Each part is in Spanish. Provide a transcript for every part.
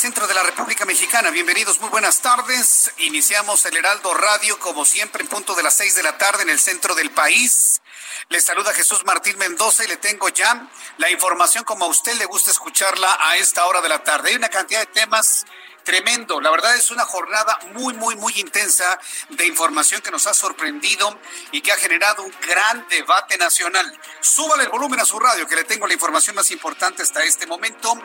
Centro de la República Mexicana. Bienvenidos, muy buenas tardes. Iniciamos el Heraldo Radio, como siempre, en punto de las seis de la tarde en el centro del país. Les saluda Jesús Martín Mendoza y le tengo ya la información como a usted le gusta escucharla a esta hora de la tarde. Hay una cantidad de temas tremendo. La verdad es una jornada muy, muy, muy intensa de información que nos ha sorprendido y que ha generado un gran debate nacional. Súbale el volumen a su radio, que le tengo la información más importante hasta este momento.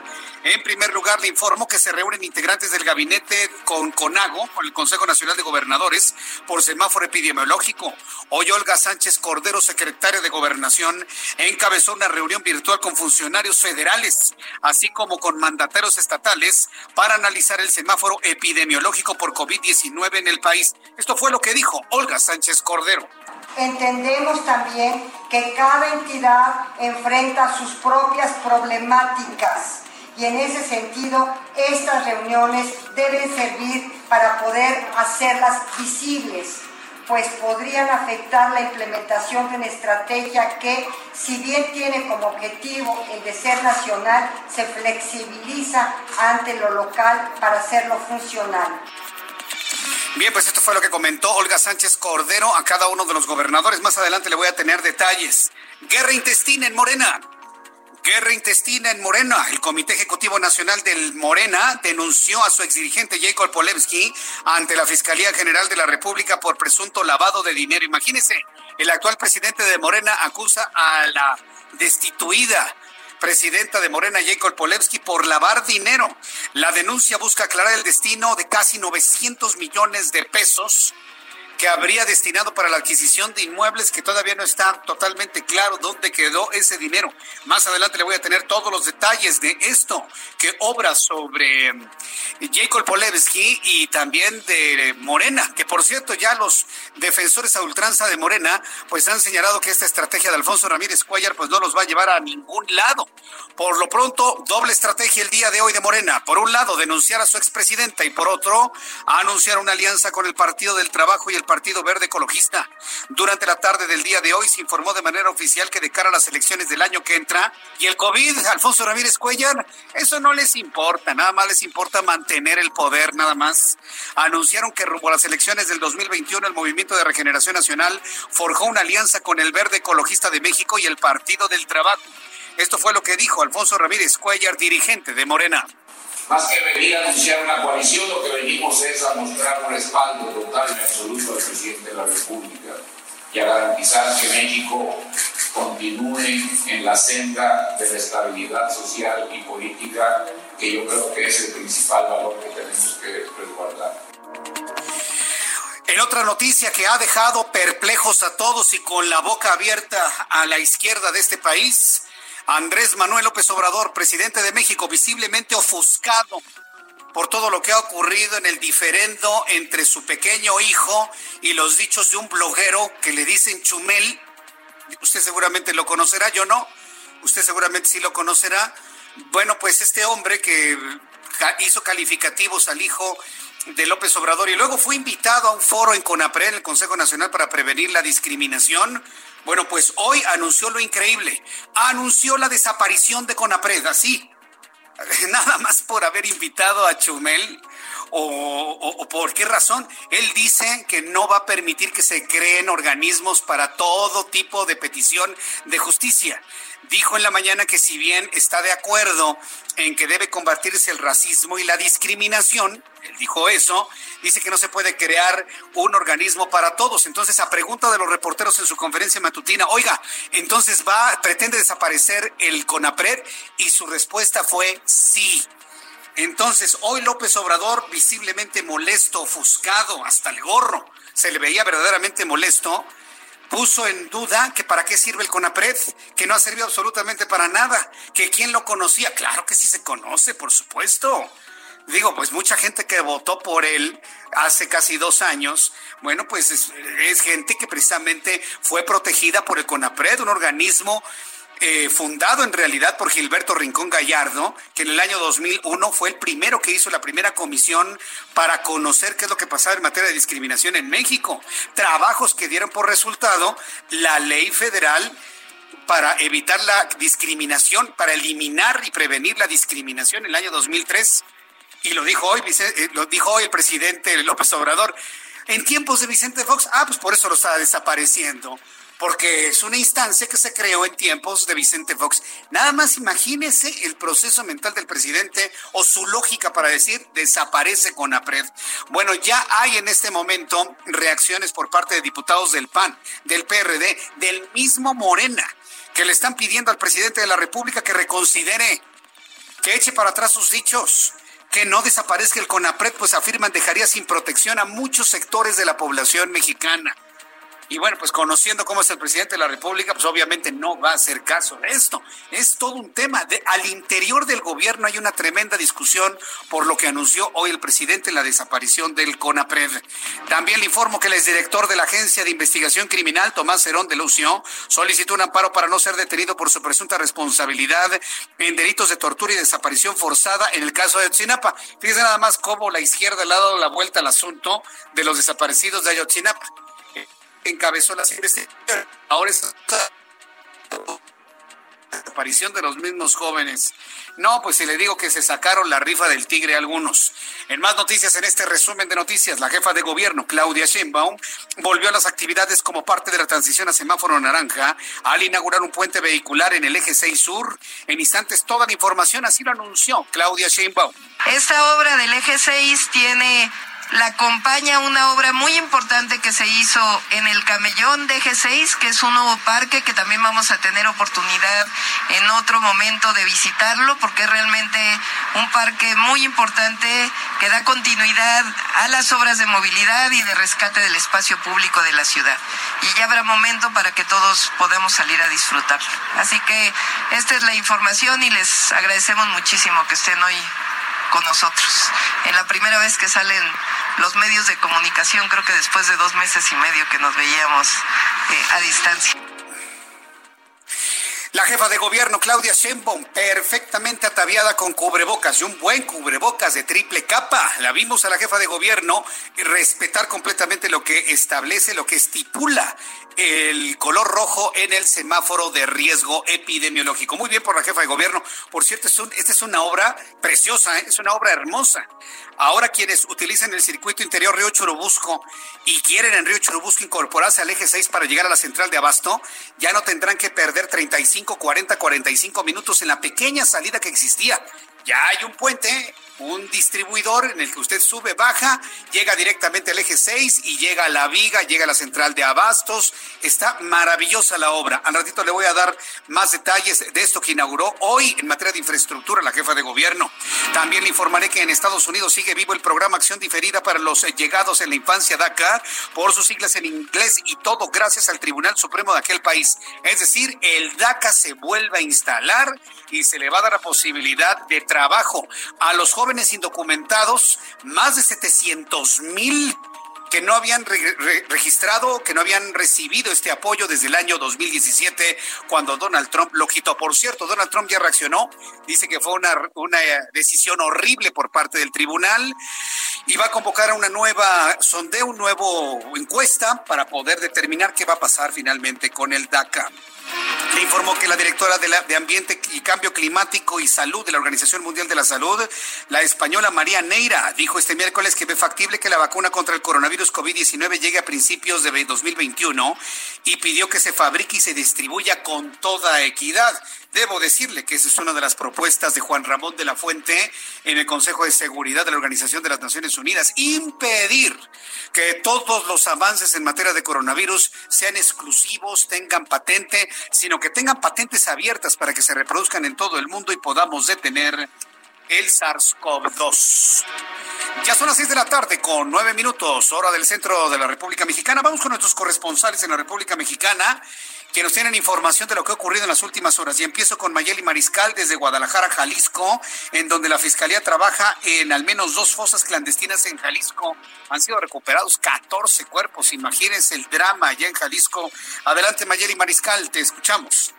En primer lugar, le informo que se reúnen integrantes del gabinete con CONAGO, con el Consejo Nacional de Gobernadores, por semáforo epidemiológico. Hoy Olga Sánchez Cordero, secretaria de Gobernación, encabezó una reunión virtual con funcionarios federales, así como con mandatarios estatales, para analizar el semáforo epidemiológico por COVID-19 en el país. Esto fue lo que dijo Olga Sánchez Cordero. Entendemos también que cada entidad enfrenta sus propias problemáticas y en ese sentido estas reuniones deben servir para poder hacerlas visibles pues podrían afectar la implementación de una estrategia que, si bien tiene como objetivo el de ser nacional, se flexibiliza ante lo local para hacerlo funcional. Bien, pues esto fue lo que comentó Olga Sánchez Cordero a cada uno de los gobernadores. Más adelante le voy a tener detalles. Guerra intestina en Morena. Guerra intestina en Morena. El Comité Ejecutivo Nacional del Morena denunció a su exdirigente Jacob Polewski ante la Fiscalía General de la República por presunto lavado de dinero. Imagínese, el actual presidente de Morena acusa a la destituida presidenta de Morena, Jacob Polewski, por lavar dinero. La denuncia busca aclarar el destino de casi 900 millones de pesos que habría destinado para la adquisición de inmuebles que todavía no está totalmente claro dónde quedó ese dinero. Más adelante le voy a tener todos los detalles de esto que obra sobre mm, Jacob Polewski y también de Morena, que por cierto ya los defensores a ultranza de Morena pues han señalado que esta estrategia de Alfonso Ramírez Cuellar pues no los va a llevar a ningún lado. Por lo pronto, doble estrategia el día de hoy de Morena. Por un lado, denunciar a su expresidenta y por otro, anunciar una alianza con el Partido del Trabajo y el Partido Verde Ecologista. Durante la tarde del día de hoy se informó de manera oficial que de cara a las elecciones del año que entra y el COVID, Alfonso Ramírez Cuellar, eso no les importa, nada más les importa mantener el poder, nada más. Anunciaron que rumbo a las elecciones del 2021 el Movimiento de Regeneración Nacional forjó una alianza con el Verde Ecologista de México y el Partido del Trabajo. Esto fue lo que dijo Alfonso Ramírez Cuellar, dirigente de Morena. Más que venir a anunciar una coalición, lo que venimos es a mostrar un respaldo total y absoluto al presidente de la República y a garantizar que México continúe en la senda de la estabilidad social y política, que yo creo que es el principal valor que tenemos que resguardar. En otra noticia que ha dejado perplejos a todos y con la boca abierta a la izquierda de este país, Andrés Manuel López Obrador, presidente de México, visiblemente ofuscado por todo lo que ha ocurrido en el diferendo entre su pequeño hijo y los dichos de un bloguero que le dicen Chumel. Usted seguramente lo conocerá, yo no. Usted seguramente sí lo conocerá. Bueno, pues este hombre que hizo calificativos al hijo de López Obrador y luego fue invitado a un foro en CONAPRE, el Consejo Nacional para Prevenir la Discriminación, bueno, pues hoy anunció lo increíble. Anunció la desaparición de Conapred, así. nada más por haber invitado a Chumel o, por qué razón. Él dice que no va a permitir que se creen organismos para todo tipo de petición de justicia. Dijo en la mañana que si bien está de acuerdo en que debe combatirse el racismo y la discriminación, él dijo eso, dice que no se puede crear un organismo para todos. Entonces, a pregunta de los reporteros en su conferencia matutina, oiga, entonces va, pretende desaparecer el CONAPRED y su respuesta fue sí. Entonces, hoy López Obrador, visiblemente molesto, ofuscado, hasta el gorro, se le veía verdaderamente molesto, puso en duda que para qué sirve el CONAPRED, que no ha servido absolutamente para nada, que quién lo conocía, claro que sí se conoce, por supuesto. Digo, pues mucha gente que votó por él hace casi dos años, bueno, pues es, es gente que precisamente fue protegida por el CONAPRED, un organismo eh, fundado en realidad por Gilberto Rincón Gallardo, que en el año 2001 fue el primero que hizo la primera comisión para conocer qué es lo que pasaba en materia de discriminación en México. Trabajos que dieron por resultado la ley federal para evitar la discriminación, para eliminar y prevenir la discriminación en el año 2003. Y lo dijo hoy, eh, lo dijo hoy el presidente López Obrador. En tiempos de Vicente Fox, ah, pues por eso lo está desapareciendo porque es una instancia que se creó en tiempos de Vicente Fox. Nada más imagínese el proceso mental del presidente o su lógica para decir desaparece con APRED. Bueno, ya hay en este momento reacciones por parte de diputados del PAN, del PRD, del mismo Morena, que le están pidiendo al presidente de la República que reconsidere, que eche para atrás sus dichos que no desaparezca el CONAPRED, pues afirman dejaría sin protección a muchos sectores de la población mexicana. Y bueno, pues conociendo cómo es el presidente de la República, pues obviamente no va a hacer caso de esto. Es todo un tema. De, al interior del gobierno hay una tremenda discusión por lo que anunció hoy el presidente la desaparición del CONAPRED. También le informo que el exdirector de la Agencia de Investigación Criminal, Tomás Herón de Lucio, solicitó un amparo para no ser detenido por su presunta responsabilidad en delitos de tortura y desaparición forzada en el caso de Ayotzinapa. Fíjese nada más cómo la izquierda le ha dado la vuelta al asunto de los desaparecidos de Ayotzinapa encabezó las investigaciones. Ahora es la aparición de los mismos jóvenes. No, pues si le digo que se sacaron la rifa del tigre algunos. En más noticias, en este resumen de noticias, la jefa de gobierno, Claudia Sheinbaum, volvió a las actividades como parte de la transición a semáforo naranja al inaugurar un puente vehicular en el eje 6 sur. En instantes, toda la información, así lo anunció Claudia Sheinbaum. Esta obra del eje 6 tiene la acompaña una obra muy importante que se hizo en el Camellón de G6, que es un nuevo parque que también vamos a tener oportunidad en otro momento de visitarlo, porque es realmente un parque muy importante que da continuidad a las obras de movilidad y de rescate del espacio público de la ciudad. Y ya habrá momento para que todos podamos salir a disfrutarlo. Así que esta es la información y les agradecemos muchísimo que estén hoy con nosotros. En la primera vez que salen los medios de comunicación, creo que después de dos meses y medio que nos veíamos eh, a distancia. La jefa de gobierno, Claudia Sheinbaum, perfectamente ataviada con cubrebocas y un buen cubrebocas de triple capa. La vimos a la jefa de gobierno respetar completamente lo que establece, lo que estipula el color rojo en el semáforo de riesgo epidemiológico. Muy bien por la jefa de gobierno. Por cierto, esta es una obra preciosa, ¿eh? es una obra hermosa. Ahora quienes utilizan el circuito interior Río Churubusco y quieren en Río Churubusco incorporarse al eje 6 para llegar a la central de Abasto, ya no tendrán que perder 35, 40, 45 minutos en la pequeña salida que existía. Ya hay un puente un distribuidor en el que usted sube, baja, llega directamente al eje 6 y llega a la viga, llega a la central de abastos. Está maravillosa la obra. Al ratito le voy a dar más detalles de esto que inauguró hoy en materia de infraestructura la jefa de gobierno. También le informaré que en Estados Unidos sigue vivo el programa Acción Diferida para los llegados en la infancia DACA por sus siglas en inglés y todo gracias al Tribunal Supremo de aquel país. Es decir, el DACA se vuelve a instalar y se le va a dar la posibilidad de trabajo a los jóvenes indocumentados, más de 700 mil que no habían registrado, que no habían recibido este apoyo desde el año 2017, cuando Donald Trump lo quitó. Por cierto, Donald Trump ya reaccionó, dice que fue una, una decisión horrible por parte del tribunal y va a convocar a una nueva sondeo, un nuevo encuesta para poder determinar qué va a pasar finalmente con el DACA. Le informó que la directora de, Ambiente y Cambio Climático y Salud de la Organización Mundial de la Salud, la española María Neira, dijo este miércoles que ve factible que la vacuna contra el coronavirus COVID-19 llegue a principios de 2021 y pidió que se fabrique y se distribuya con toda equidad. Debo decirle que esa es una de las propuestas de Juan Ramón de la Fuente en el Consejo de Seguridad de la Organización de las Naciones Unidas, impedir que todos los avances en materia de coronavirus sean exclusivos, tengan patente, sino que tengan patentes abiertas para que se reproduzcan en todo el mundo y podamos detener el SARS-CoV-2. Ya son las 6 de la tarde con 9 minutos, hora del centro de la República Mexicana. Vamos con nuestros corresponsales en la República Mexicana que nos tienen información de lo que ha ocurrido en las últimas horas. Y empiezo con Mayeli Mariscal desde Guadalajara, Jalisco, en donde la Fiscalía trabaja en al menos dos fosas clandestinas en Jalisco. Han sido recuperados 14 cuerpos. Imagínense el drama allá en Jalisco. Adelante, Mayeli Mariscal, te escuchamos.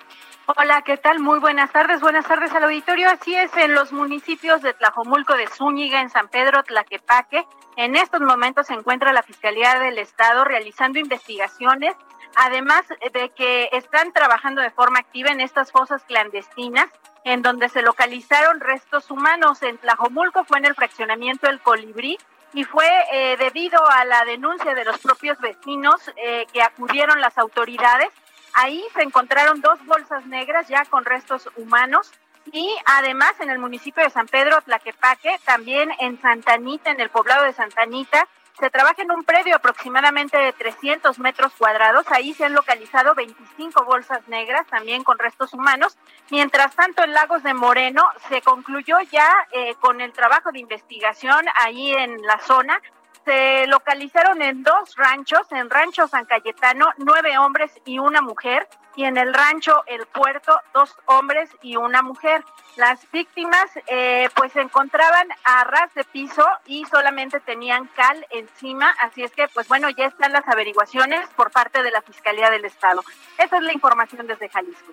Hola, ¿qué tal? Muy buenas tardes. Buenas tardes al auditorio. Así es, en los municipios de Tlajomulco de Zúñiga, en San Pedro, Tlaquepaque, en estos momentos se encuentra la Fiscalía del Estado realizando investigaciones además de que están trabajando de forma activa en estas fosas clandestinas, en donde se localizaron restos humanos. En Tlajomulco fue en el fraccionamiento El Colibrí y fue eh, debido a la denuncia de los propios vecinos eh, que acudieron las autoridades. Ahí se encontraron dos bolsas negras ya con restos humanos y además en el municipio de San Pedro Tlaquepaque, también en Santanita, en el poblado de Santanita, se trabaja en un predio aproximadamente de 300 metros cuadrados. Ahí se han localizado 25 bolsas negras, también con restos humanos. Mientras tanto, en Lagos de Moreno se concluyó ya eh, con el trabajo de investigación ahí en la zona se localizaron en dos ranchos, en Rancho San Cayetano, nueve hombres y una mujer, y en el rancho El Puerto, dos hombres y una mujer. Las víctimas eh, pues se encontraban a ras de piso y solamente tenían cal encima, así es que pues bueno, ya están las averiguaciones por parte de la Fiscalía del Estado. Esa es la información desde Jalisco.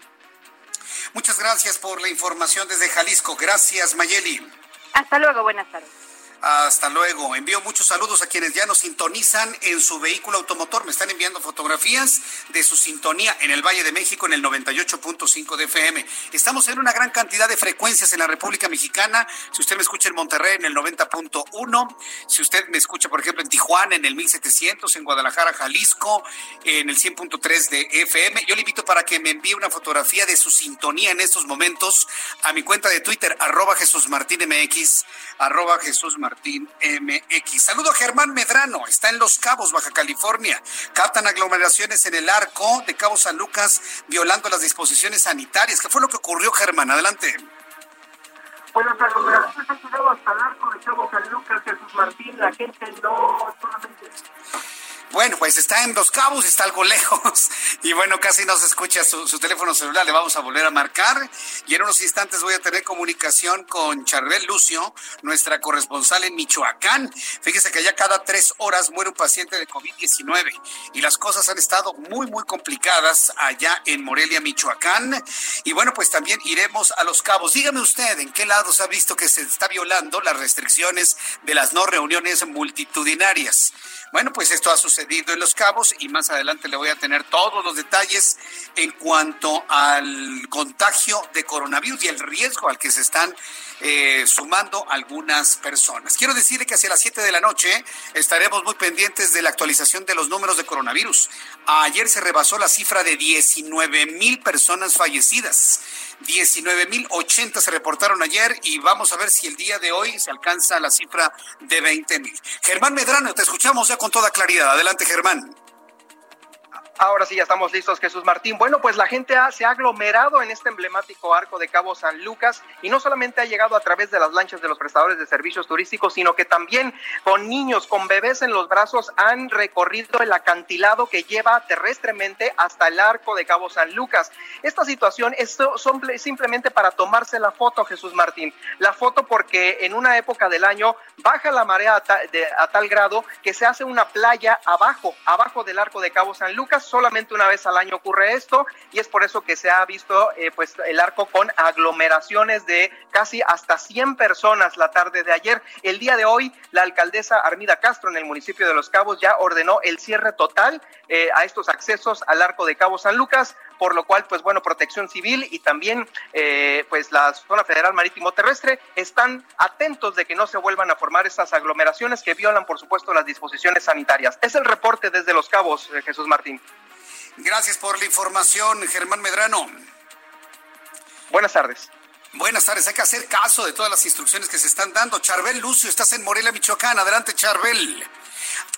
Muchas gracias por la información desde Jalisco. Gracias, Mayeli. Hasta luego, buenas tardes. Hasta luego. Envío muchos saludos a quienes ya nos sintonizan en su vehículo automotor. Me están enviando fotografías de su sintonía en el Valle de México en el 98.5 de FM. Estamos en una gran cantidad de frecuencias en la República Mexicana. Si usted me escucha en Monterrey en el 90.1, si usted me escucha, por ejemplo, en Tijuana en el 1700, en Guadalajara, Jalisco, en el 100.3 de FM, yo le invito para que me envíe una fotografía de su sintonía en estos momentos a mi cuenta de Twitter, arroba Jesús Martín MX, arroba Jesús Martín MX. Saludo a Germán Medrano, está en Los Cabos, Baja California. Captan aglomeraciones en el arco de Cabo San Lucas, violando las disposiciones sanitarias. ¿Qué fue lo que ocurrió, Germán? Adelante. Bueno, las aglomeraciones han llegado hasta el arco de Cabo San Lucas, Jesús Martín. La gente no solamente bueno, pues está en Los Cabos, está algo lejos y bueno, casi no se escucha su, teléfono celular. Le vamos a volver a marcar y en unos instantes voy a tener comunicación con Charbel Lucio, nuestra corresponsal en Michoacán. Fíjese que ya cada tres horas muere un paciente de COVID-19 y las cosas han estado muy, muy complicadas allá en Morelia, Michoacán. Y bueno, pues también iremos a Los Cabos. Dígame usted, ¿en qué lado se ha visto que se está violando las restricciones de las no reuniones multitudinarias? Bueno, pues esto ha sucedido en Los Cabos y más adelante le voy a tener todos los detalles en cuanto al contagio de coronavirus y el riesgo al que se están eh, sumando algunas personas. Quiero decirle que hacia las 7 de la noche estaremos muy pendientes de la actualización de los números de coronavirus. Ayer se rebasó la cifra de 19 mil personas fallecidas. 19.080 se reportaron ayer y vamos a ver si el día de hoy se alcanza la cifra de 20.000. Germán Medrano, te escuchamos ya con toda claridad. Adelante, Germán. Ahora sí, ya estamos listos, Jesús Martín. Bueno, pues la gente se ha aglomerado en este emblemático arco de Cabo San Lucas y no solamente ha llegado a través de las lanchas de los prestadores de servicios turísticos, sino que también con niños, con bebés en los brazos, han recorrido el acantilado que lleva terrestremente hasta el arco de Cabo San Lucas. Esta situación es simplemente para tomarse la foto, Jesús Martín. La foto porque en una época del año baja la marea a tal grado que se hace una playa abajo, abajo del arco de Cabo San Lucas solamente una vez al año ocurre esto y es por eso que se ha visto eh, pues el arco con aglomeraciones de casi hasta 100 personas la tarde de ayer. El día de hoy la alcaldesa Armida Castro en el municipio de Los Cabos ya ordenó el cierre total eh, a estos accesos al arco de Cabo San Lucas por lo cual, pues bueno, Protección Civil y también eh, pues la Zona Federal Marítimo Terrestre están atentos de que no se vuelvan a formar estas aglomeraciones que violan, por supuesto, las disposiciones sanitarias. Es el reporte desde Los Cabos, eh, Jesús Martín. Gracias por la información, Germán Medrano. Buenas tardes. Buenas tardes, hay que hacer caso de todas las instrucciones que se están dando. Charbel Lucio, estás en Morelia, Michoacán. Adelante, Charbel.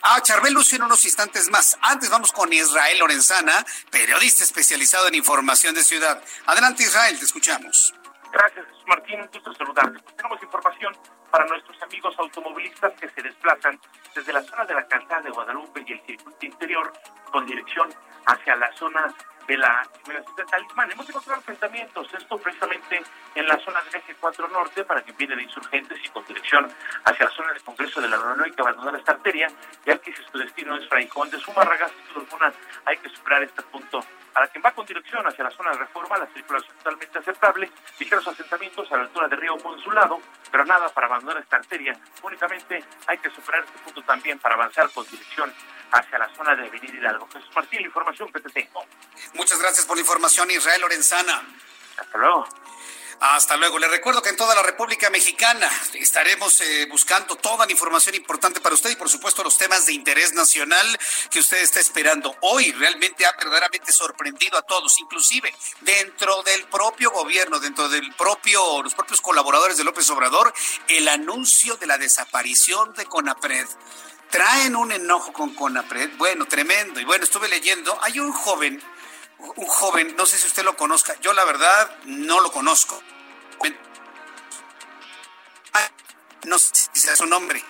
Ah, Charbel Lucio en unos instantes más. Antes vamos con Israel Lorenzana, periodista especializado en información de ciudad. Adelante, Israel, te escuchamos. Gracias, Martín. Un gusto saludarte. Pues tenemos información para nuestros amigos automovilistas que se desplazan desde la zona de la calzada de Guadalupe y el circuito interior con dirección hacia la zona de la ciudad de Talismán. Hemos encontrado enfrentamientos, esto precisamente en la zona del eje 4 norte, para que viene insurgentes y con dirección hacia la zona del Congreso de la Unión hay que abandonar esta arteria, ya que si su destino es Fraicón de Zumárraga, sin duda alguna hay que superar este punto. Para quien va con dirección hacia la zona de reforma, la circulación totalmente aceptable, ligeros asentamientos a la altura de Río Consulado, pero nada para abandonar esta arteria, únicamente hay que superar este punto también para avanzar con dirección hacia la zona de Avenida Hidalgo. Jesús Martín, la información que te tengo. Muchas gracias por la información, Israel Lorenzana. Hasta luego. Hasta luego. Le recuerdo que en toda la República Mexicana estaremos eh, buscando toda la información importante para usted y por supuesto los temas de interés nacional que usted está esperando. Hoy realmente ha verdaderamente sorprendido a todos, inclusive dentro del propio gobierno, dentro del propio, los propios colaboradores de López Obrador, el anuncio de la desaparición de Conapred traen un enojo con Conapred, bueno, tremendo. Y bueno, estuve leyendo, hay un joven, un joven, no sé si usted lo conozca, yo la verdad no lo conozco. No sé si sea su nombre.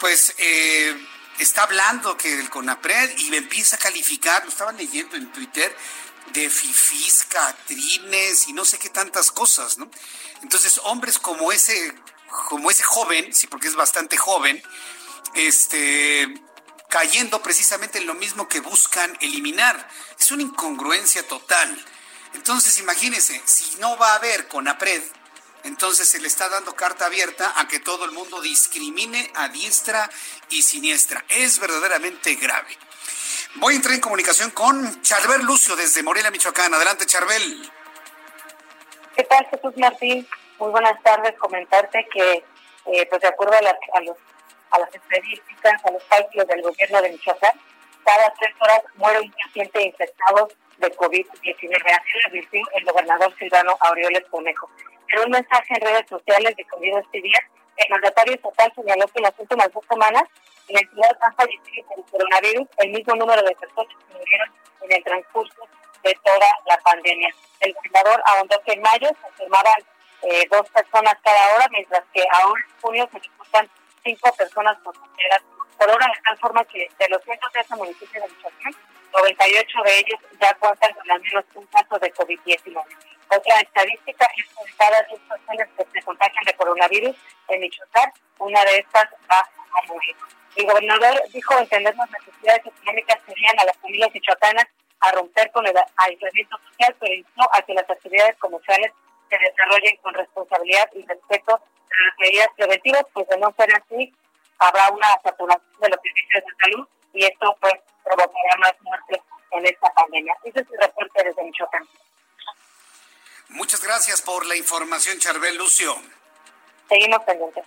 Pues eh, está hablando que el Conapred y me empieza a calificar, lo estaba leyendo en Twitter, de fifis, catrines y no sé qué tantas cosas, ¿no? Entonces, hombres como ese, como ese joven, sí, porque es bastante joven, este, cayendo precisamente en lo mismo que buscan eliminar. Es una incongruencia total. Entonces, imagínense, si no va a haber CONAPRED, entonces se le está dando carta abierta a que todo el mundo discrimine a diestra y siniestra. Es verdaderamente grave. Voy a entrar en comunicación con Charbel Lucio desde Morelia, Michoacán. Adelante, Charbel. ¿Qué tal, Jesús Martín? Muy buenas tardes. Comentarte que, eh, pues de acuerdo a, a los a las estadísticas, a los cálculos del gobierno de Michoacán, cada tres horas muere un paciente infectado de COVID-19. Así lo advirtió el gobernador Silvano Aureoles Conejo. En un mensaje en redes sociales difundido este día, el mandatario estatal señaló que en las últimas dos semanas en la entidad han fallecido por el coronavirus el mismo número de personas que murieron en el transcurso de toda la pandemia. El gobernador ahondó que en mayo se enfermaban eh, dos personas cada hora, mientras que ahora en junio se reportan cinco personas contagiadas por hora, de tal forma que de los 113 municipios de Michoacán, 98 de ellos ya cuentan con al menos un caso de COVID-19. Otra estadística es que cada 10 personas que se contagian de coronavirus en Michoacán, una de estas va a morir. El gobernador dijo entender las necesidades económicas que tenían a las familias michoacanas a romper con el aislamiento social, pero instó a que las actividades comerciales se desarrollen con responsabilidad y respeto las medidas preventivas, pues de no ser así, habrá una saturación de los servicios de salud y esto pues provocará más muertes en esta pandemia. Ese es el reporte desde Michoacán. Muchas gracias por la información, Charbel Lucio. Seguimos pendientes.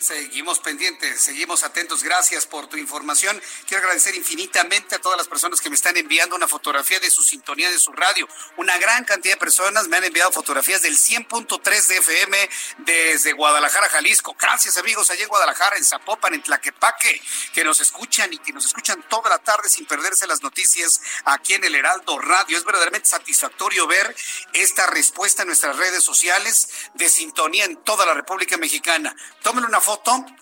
Seguimos pendientes, seguimos atentos. Gracias por tu información. Quiero agradecer infinitamente a todas las personas que me están enviando una fotografía de su sintonía de su radio. Una gran cantidad de personas me han enviado fotografías del 100.3 de FM desde Guadalajara, Jalisco. Gracias amigos allá en Guadalajara, en Zapopan, en Tlaquepaque, que nos escuchan y que nos escuchan toda la tarde sin perderse las noticias aquí en el Heraldo Radio. Es verdaderamente satisfactorio ver esta respuesta en nuestras redes sociales de sintonía en toda la República Mexicana. Tómenle una foto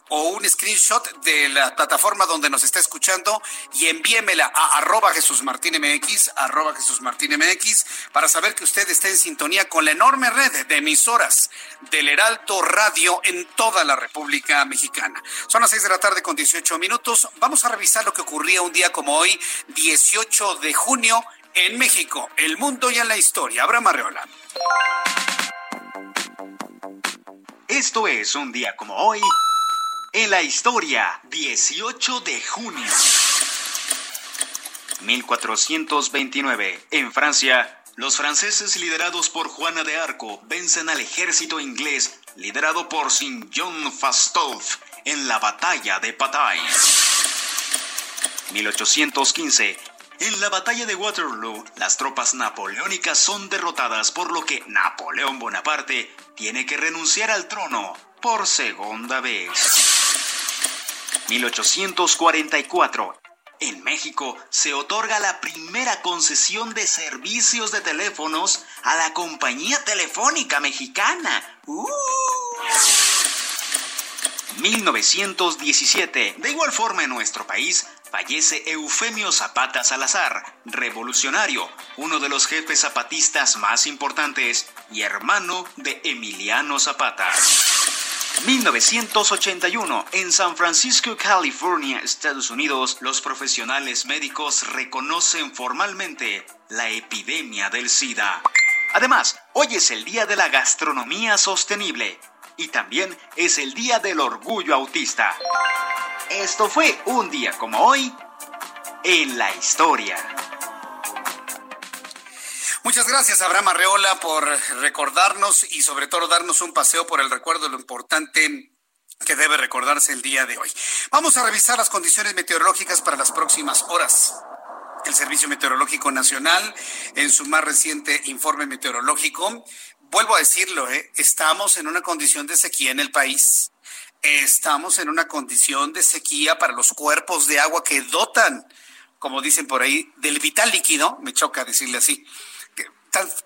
o un screenshot de la plataforma donde nos está escuchando y envíemela a arroba Jesús MX, arroba Jesús MX, para saber que usted está en sintonía con la enorme red de emisoras del Heraldo Radio en toda la República Mexicana. Son las seis de la tarde con 18 minutos. Vamos a revisar lo que ocurría un día como hoy, 18 de junio, en México, el mundo y en la historia. Abraham Arreola. Esto es un día como hoy en la historia, 18 de junio. 1429. En Francia, los franceses liderados por Juana de Arco vencen al ejército inglés liderado por Sir John Fastolf en la batalla de Patay. 1815. En la batalla de Waterloo, las tropas napoleónicas son derrotadas por lo que Napoleón Bonaparte tiene que renunciar al trono por segunda vez. 1844. En México se otorga la primera concesión de servicios de teléfonos a la compañía telefónica mexicana. 1917. De igual forma en nuestro país fallece Eufemio Zapata Salazar, revolucionario, uno de los jefes zapatistas más importantes y hermano de Emiliano Zapata. 1981, en San Francisco, California, Estados Unidos, los profesionales médicos reconocen formalmente la epidemia del SIDA. Además, hoy es el Día de la Gastronomía Sostenible y también es el Día del Orgullo Autista. Esto fue un día como hoy en la historia. Muchas gracias, Abraham Arreola, por recordarnos y sobre todo darnos un paseo por el recuerdo de lo importante que debe recordarse el día de hoy. Vamos a revisar las condiciones meteorológicas para las próximas horas. El Servicio Meteorológico Nacional, en su más reciente informe meteorológico, vuelvo a decirlo, ¿eh? estamos en una condición de sequía en el país. Estamos en una condición de sequía para los cuerpos de agua que dotan, como dicen por ahí, del vital líquido, me choca decirle así,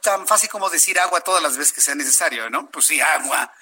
tan, fácil como decir agua todas las veces que sea necesario, ¿no? Pues sí, agua.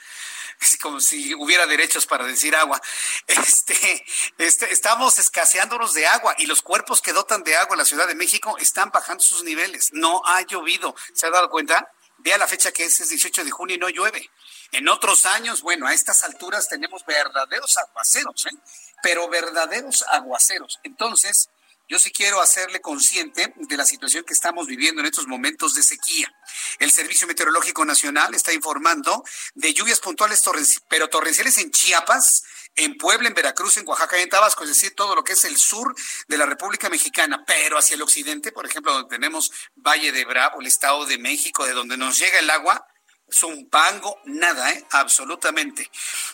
Como si hubiera derechos para decir agua. Este, este, estamos escaseándonos de agua y los cuerpos que dotan de agua en la Ciudad de México están bajando sus niveles. No ha llovido. ¿Se ha dado cuenta? Vea la fecha que es, es 18 de junio y no llueve. En otros años, bueno, a estas alturas tenemos verdaderos aguaceros, ¿eh? pero verdaderos aguaceros. Entonces, yo sí quiero hacerle consciente de la situación que estamos viviendo en estos momentos de sequía. El Servicio Meteorológico Nacional está informando de lluvias puntuales, pero torrenciales en Chiapas, en Puebla, en Veracruz, en Oaxaca y en Tabasco, es decir, todo lo que es el sur de la República Mexicana, pero hacia el occidente, por ejemplo, donde tenemos Valle de Bravo, el Estado de México, de donde nos llega el agua, Zumpango, nada, ¿eh? absolutamente.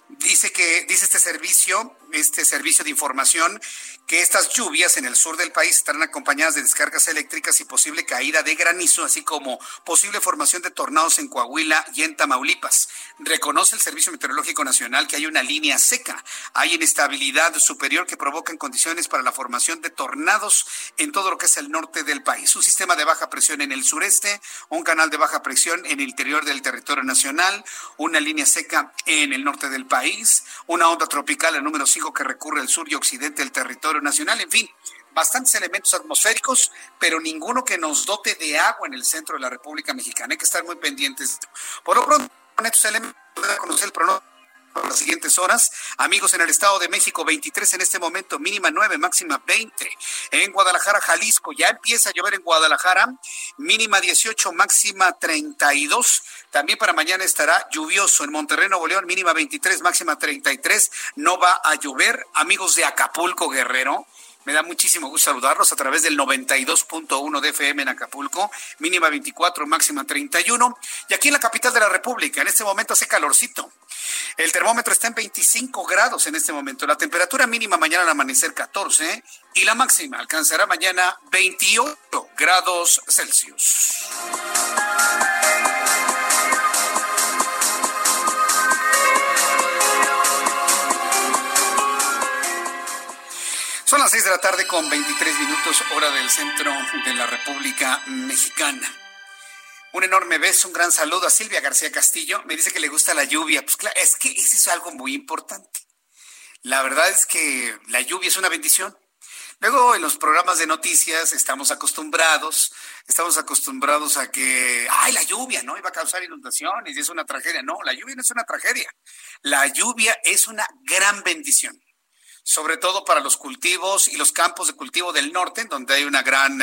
Dice que, dice este servicio, este servicio de información, que estas lluvias en el sur del país estarán acompañadas de descargas eléctricas y posible caída de granizo, así como posible formación de tornados en Coahuila y en Tamaulipas. Reconoce el Servicio Meteorológico Nacional que hay una línea seca, hay inestabilidad superior que provocan condiciones para la formación de tornados en todo lo que es el norte del país. Un sistema de baja presión en el sureste, un canal de baja presión en el interior del territorio nacional, una línea seca en el norte del país, una onda tropical, el número 5 que recurre al sur y occidente del territorio nacional, en fin, bastantes elementos atmosféricos, pero ninguno que nos dote de agua en el centro de la República Mexicana. Hay que estar muy pendientes. Por lo pronto, con estos elementos, conocer el pronóstico las siguientes horas. Amigos en el Estado de México, 23 en este momento, mínima 9, máxima 20. En Guadalajara, Jalisco, ya empieza a llover en Guadalajara, mínima 18, máxima 32. También para mañana estará lluvioso en Monterrey, Nuevo León, mínima 23, máxima 33. No va a llover. Amigos de Acapulco, Guerrero, me da muchísimo gusto saludarlos a través del 92.1 de FM en Acapulco, mínima 24, máxima 31. Y aquí en la capital de la República, en este momento hace calorcito. El termómetro está en 25 grados en este momento. La temperatura mínima mañana al amanecer 14 y la máxima alcanzará mañana 28 grados Celsius. 6 de la tarde con 23 minutos hora del centro de la República Mexicana. Un enorme beso, un gran saludo a Silvia García Castillo. Me dice que le gusta la lluvia. Pues claro, es que eso es algo muy importante. La verdad es que la lluvia es una bendición. Luego en los programas de noticias estamos acostumbrados, estamos acostumbrados a que, ay, la lluvia, ¿no? Iba a causar inundaciones y es una tragedia. No, la lluvia no es una tragedia. La lluvia es una gran bendición sobre todo para los cultivos y los campos de cultivo del norte, donde hay una gran,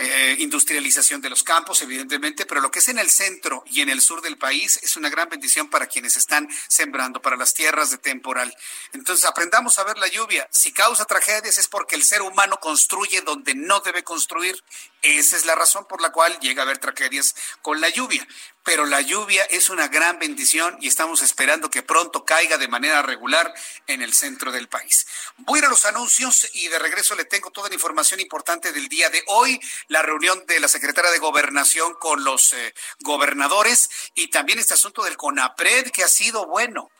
eh, industrialización de los campos, evidentemente, pero lo que es en el centro y en el sur del país es una gran bendición para quienes están sembrando, para las tierras de temporal. Entonces, aprendamos a ver la lluvia. Si causa tragedias es porque el ser humano construye donde no debe construir. Esa es la razón por la cual llega a haber tragedias con la lluvia pero la lluvia es una gran bendición y estamos esperando que pronto caiga de manera regular en el centro del país. Voy a ir a los anuncios y de regreso le tengo toda la información importante del día de hoy, la reunión de la secretaria de Gobernación con los eh, gobernadores y también este asunto del CONAPRED que ha sido bueno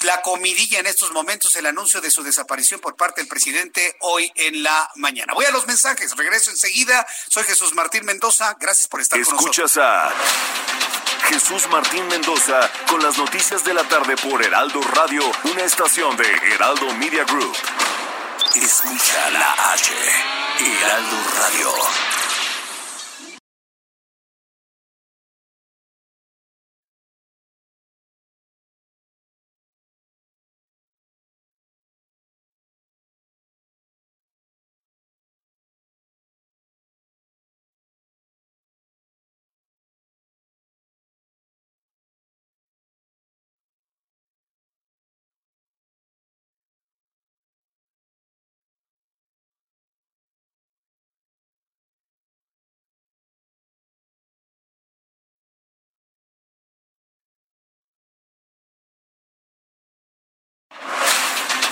la comidilla en estos momentos, el anuncio de su desaparición por parte del presidente hoy en la mañana. Voy a los mensajes, regreso enseguida. Soy Jesús Martín Mendoza, gracias por estar con nosotros. Escuchas a Jesús Martín Mendoza con las noticias de la tarde por Heraldo Radio, una estación de Heraldo Media Group. Escucha la H, Heraldo Radio.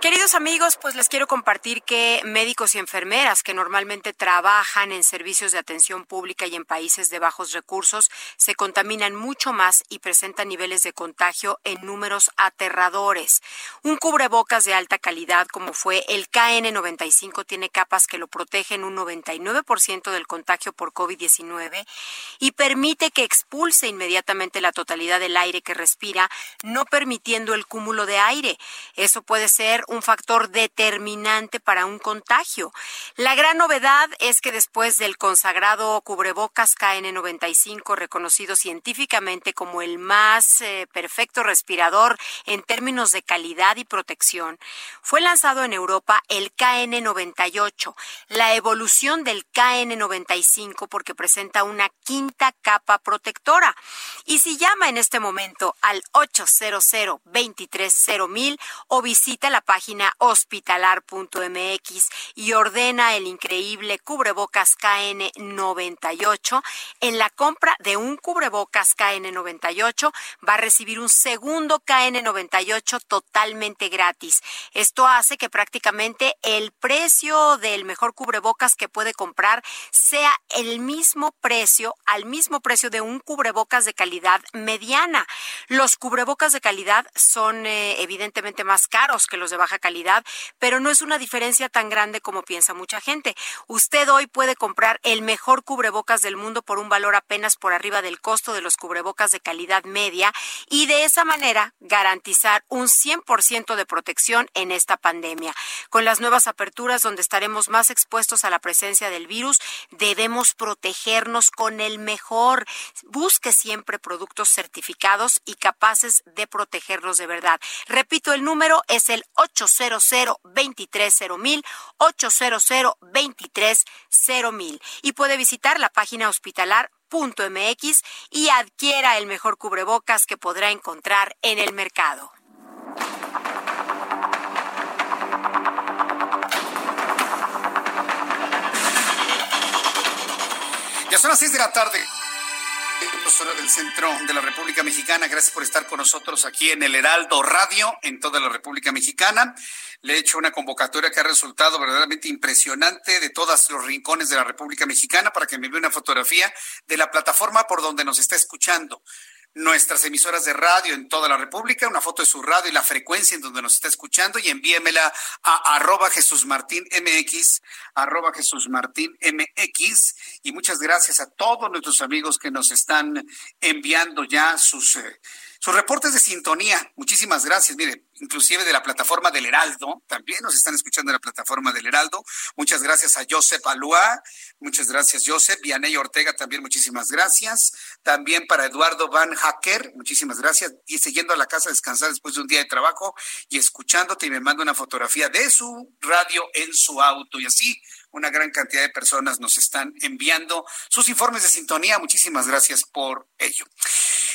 Queridos amigos, pues les quiero compartir que médicos y enfermeras que normalmente trabajan en servicios de atención pública y en países de bajos recursos se contaminan mucho más y presentan niveles de contagio en números aterradores. Un cubrebocas de alta calidad como fue el KN95 tiene capas que lo protegen un 99% del contagio por COVID-19 y permite que expulse inmediatamente la totalidad del aire que respira, no permitiendo el cúmulo de aire. Eso puede ser un factor determinante para un contagio. La gran novedad es que después del consagrado cubrebocas KN95, reconocido científicamente como el más eh, perfecto respirador en términos de calidad y protección, fue lanzado en Europa el KN98, la evolución del KN95 porque presenta una quinta capa protectora. Y si llama en este momento al 800 230 o visita la página página hospitalar.mx y ordena el increíble cubrebocas KN98. En la compra de un cubrebocas KN98 va a recibir un segundo KN98 totalmente gratis. Esto hace que prácticamente el precio del mejor cubrebocas que puede comprar sea el mismo precio, al mismo precio de un cubrebocas de calidad mediana. Los cubrebocas de calidad son eh, evidentemente más caros que los de baja calidad, pero no es una diferencia tan grande como piensa mucha gente. Usted hoy puede comprar el mejor cubrebocas del mundo por un valor apenas por arriba del costo de los cubrebocas de calidad media y de esa manera garantizar un 100% de protección en esta pandemia. Con las nuevas aperturas donde estaremos más expuestos a la presencia del virus, debemos protegernos con el mejor. Busque siempre productos certificados y capaces de protegernos de verdad. Repito, el número es el 8 800 230 mil 800 230 mil y puede visitar la página hospitalar.mx y adquiera el mejor cubrebocas que podrá encontrar en el mercado. Ya son las 6 de la tarde del centro de la República Mexicana. Gracias por estar con nosotros aquí en el Heraldo Radio, en toda la República Mexicana. Le he hecho una convocatoria que ha resultado verdaderamente impresionante de todos los rincones de la República Mexicana para que me vea una fotografía de la plataforma por donde nos está escuchando nuestras emisoras de radio en toda la República, una foto de su radio y la frecuencia en donde nos está escuchando y envíemela a arroba Jesús Martín MX, arroba Jesús Martín MX. Y muchas gracias a todos nuestros amigos que nos están enviando ya sus, eh, Sus reportes de sintonía, muchísimas gracias. Mire, inclusive de la plataforma del Heraldo, también nos están escuchando en la plataforma del Heraldo. Muchas gracias a Josep Alua, muchas gracias Josep, Vianey Ortega también, muchísimas gracias. También para Eduardo Van Hacker, muchísimas gracias. Y siguiendo a la casa a descansar después de un día de trabajo y escuchándote y me manda una fotografía de su radio en su auto y así una gran cantidad de personas nos están enviando sus informes de sintonía. Muchísimas gracias por ello.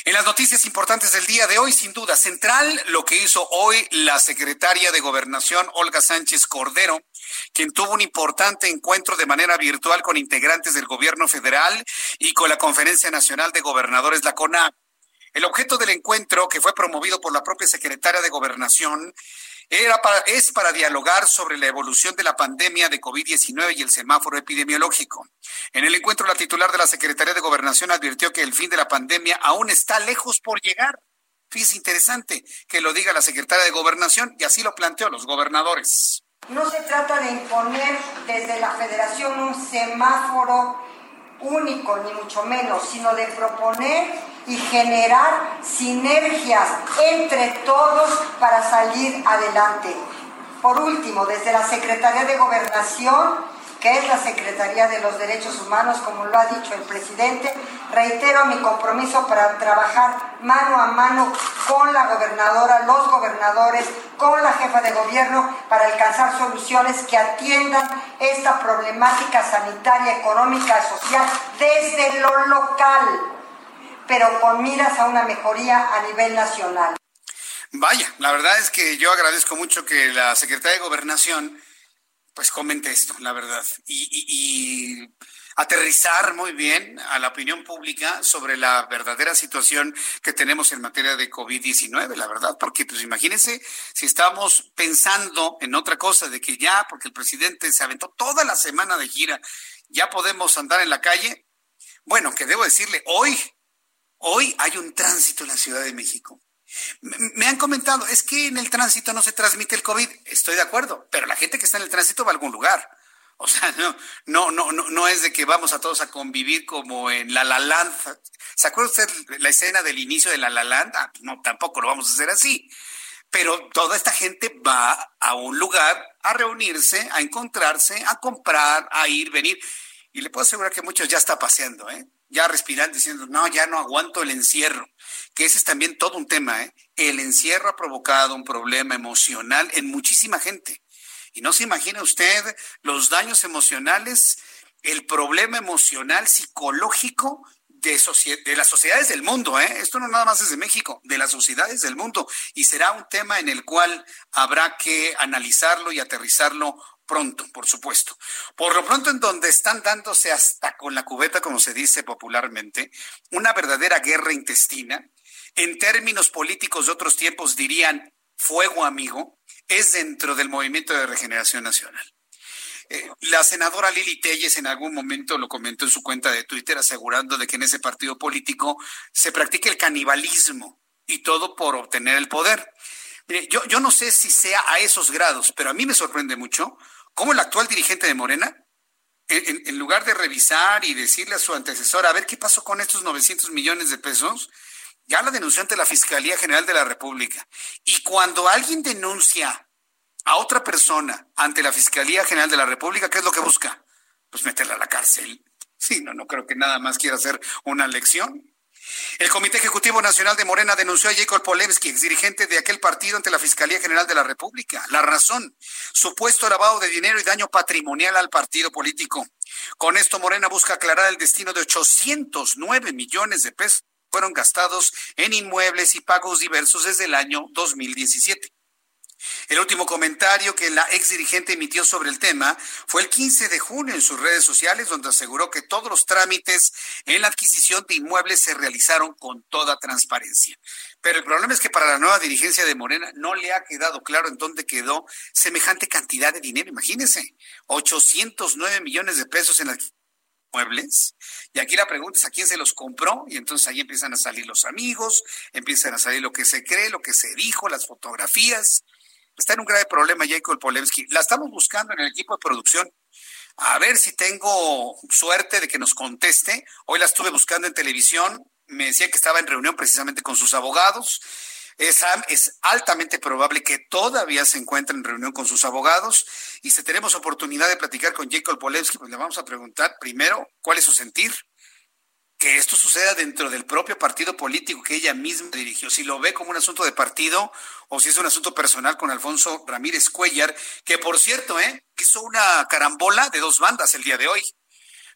En las noticias importantes del día de hoy, sin duda, central lo que hizo hoy la secretaria de Gobernación, Olga Sánchez Cordero, quien tuvo un importante encuentro de manera virtual con integrantes del gobierno federal y con la Conferencia Nacional de Gobernadores, la CONA. El objeto del encuentro, que fue promovido por la propia secretaria de Gobernación, era es para dialogar sobre la evolución de la pandemia de COVID-19 y el semáforo epidemiológico. En el encuentro, la titular de la Secretaría de Gobernación advirtió que el fin de la pandemia aún está lejos por llegar. Fíjese interesante que lo diga la secretaria de Gobernación y así lo planteó los gobernadores. No se trata de imponer desde la federación un semáforo único, ni mucho menos, sino de proponer y generar sinergias entre todos para salir adelante. Por último, desde la Secretaría de Gobernación, que es la Secretaría de los Derechos Humanos, como lo ha dicho el presidente, reitero mi compromiso para trabajar mano a mano con la gobernadora, los gobernadores, con la jefa de gobierno, para alcanzar soluciones que atiendan esta problemática sanitaria, económica, social desde lo local, pero con miras a una mejoría a nivel nacional. Vaya, la verdad es que yo agradezco mucho que la secretaria de Gobernación pues comente esto, la verdad, y, aterrizar muy bien a la opinión pública sobre la verdadera situación que tenemos en materia de COVID-19, la verdad, porque pues imagínense si estamos pensando en otra cosa, de que ya, porque el presidente se aventó toda la semana de gira, ya podemos andar en la calle. Bueno, que debo decirle, hoy, hoy hay un tránsito en la Ciudad de México me han comentado, es que en el tránsito no se transmite el COVID. Estoy de acuerdo, pero la gente que está en el tránsito va a algún lugar. O sea, no, no, no, no, no es de que vamos a todos a convivir como en La La Land. ¿Se acuerda usted la escena del inicio de La La Land? Ah, no, tampoco lo vamos a hacer así. Pero toda esta gente va a un lugar a reunirse, a encontrarse, a comprar, a ir, venir. Y le puedo asegurar que muchos ya está paseando, ¿eh? Ya respiran diciendo, no, ya no aguanto el encierro que ese es también todo un tema. ¿eh? El encierro ha provocado un problema emocional en muchísima gente. Y no se imagina usted los daños emocionales, el problema emocional, psicológico de, de, las sociedades del mundo. ¿eh? Esto no nada más es de México, de las sociedades del mundo. Y será un tema en el cual habrá que analizarlo y aterrizarlo pronto, por supuesto. Por lo pronto, en donde están dándose hasta con la cubeta, como se dice popularmente, una verdadera guerra intestina, en términos políticos de otros tiempos dirían fuego amigo, es dentro del movimiento de regeneración nacional. Eh, la senadora Lili Telles en algún momento lo comentó en su cuenta de Twitter asegurando de que en ese partido político se practica el canibalismo y todo por obtener el poder. yo, yo no sé si sea a esos grados, pero a mí me sorprende mucho cómo el actual dirigente de Morena, en, lugar de revisar y decirle a su antecesor, a ver qué pasó con estos 900 millones de pesos, ya la denunció ante la Fiscalía General de la República. Y cuando alguien denuncia a otra persona ante la Fiscalía General de la República, ¿qué es lo que busca? Pues meterla a la cárcel. Sí, no, no creo que nada más quiera hacer una lección. El Comité Ejecutivo Nacional de Morena denunció a Jacob Polemski, dirigente de aquel partido, ante la Fiscalía General de la República. La razón, supuesto lavado de dinero y daño patrimonial al partido político. Con esto, Morena busca aclarar el destino de 809 millones de pesos fueron gastados en inmuebles y pagos diversos desde el año 2017. El último comentario que la ex dirigente emitió sobre el tema fue el 15 de junio en sus redes sociales, donde aseguró que todos los trámites en la adquisición de inmuebles se realizaron con toda transparencia. Pero el problema es que para la nueva dirigencia de Morena no le ha quedado claro en dónde quedó semejante cantidad de dinero. Imagínense, 809 millones de pesos en la muebles. Y aquí la pregunta es a quién se los compró y entonces ahí empiezan a salir los amigos, empiezan a salir lo que se cree, lo que se dijo, las fotografías. Está en un grave problema Jacob Polemski. La estamos buscando en el equipo de producción. A ver si tengo suerte de que nos conteste. Hoy la estuve buscando en televisión, me decía que estaba en reunión precisamente con sus abogados. Es, es, altamente probable que todavía se encuentre en reunión con sus abogados y si tenemos oportunidad de platicar con Jacob Polewski, pues le vamos a preguntar primero cuál es su sentir, que esto suceda dentro del propio partido político que ella misma dirigió, si lo ve como un asunto de partido o si es un asunto personal con Alfonso Ramírez Cuellar, que por cierto, ¿eh? hizo una carambola de dos bandas el día de hoy.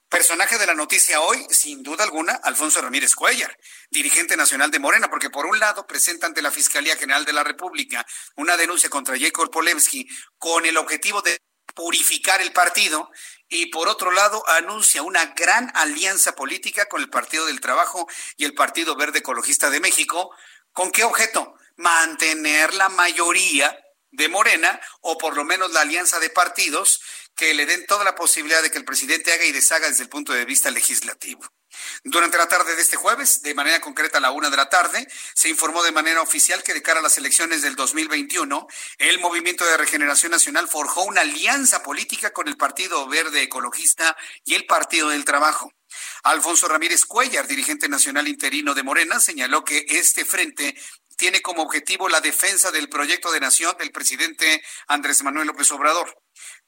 Personaje de la noticia hoy, sin duda alguna, Alfonso Ramírez Cuellar, dirigente nacional de Morena, porque por un lado presenta ante la Fiscalía General de la República una denuncia contra Jacob Polemski con el objetivo de purificar el partido y por otro lado anuncia una gran alianza política con el Partido del Trabajo y el Partido Verde Ecologista de México. ¿Con qué objeto? Mantener la mayoría de Morena o por lo menos la alianza de partidos que le den toda la posibilidad de que el presidente haga y deshaga desde el punto de vista legislativo. Durante la tarde de este jueves, de manera concreta a la una de la tarde, se informó de manera oficial que de cara a las elecciones del 2021, el Movimiento de Regeneración Nacional forjó una alianza política con el Partido Verde Ecologista y el Partido del Trabajo. Alfonso Ramírez Cuellar, dirigente nacional interino de Morena, señaló que este frente tiene como objetivo la defensa del proyecto de nación del presidente Andrés Manuel López Obrador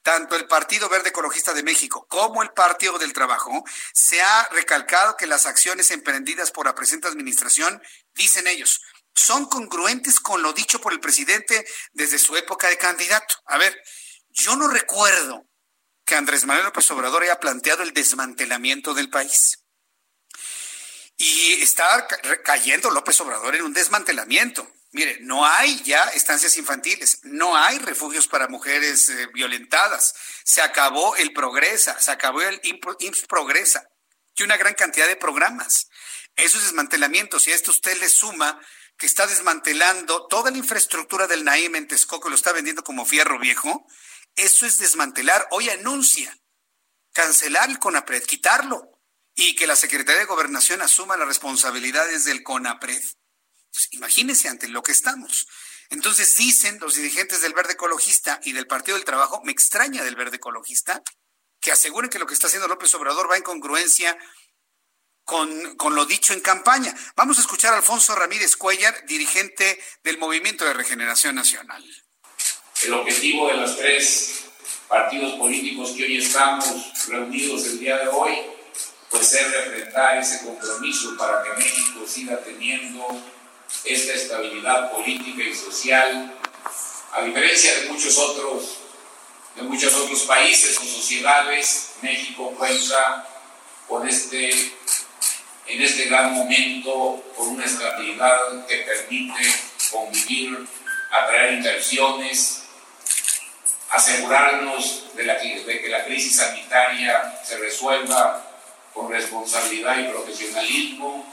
tanto el Partido Verde Ecologista de México como el Partido del Trabajo, se ha recalcado que las acciones emprendidas por la presente administración, dicen ellos, son congruentes con lo dicho por el presidente desde su época de candidato. A ver, yo no recuerdo que Andrés Manuel López Obrador haya planteado el desmantelamiento del país. Y está cayendo López Obrador en un desmantelamiento. Mire, no hay ya estancias infantiles, no hay refugios para mujeres eh, violentadas, se acabó el Progresa, se acabó el IMSS Progresa y una gran cantidad de programas. Esos desmantelamientos, y a esto usted le suma que está desmantelando toda la infraestructura del Naim en Texcoco, lo está vendiendo como fierro viejo, eso es desmantelar. Hoy anuncia cancelar el CONAPRED, quitarlo, y que la Secretaría de Gobernación asuma las responsabilidades del CONAPRED. Pues, imagínense ante lo que estamos. Entonces dicen los dirigentes del Verde Ecologista y del Partido del Trabajo, me extraña del Verde Ecologista, que aseguren que lo que está haciendo López Obrador va en congruencia con, con, lo dicho en campaña. Vamos a escuchar a Alfonso Ramírez Cuellar, dirigente del Movimiento de Regeneración Nacional. El objetivo de los tres partidos políticos que hoy estamos reunidos el día de hoy, pues es refrendar ese compromiso para que México siga teniendo esta estabilidad política y social, a diferencia de muchos otros, de muchos otros países o sociedades, México cuenta con este, en este gran momento, con una estabilidad que permite convivir, atraer inversiones, asegurarnos de, de que la crisis sanitaria se resuelva con responsabilidad y profesionalismo,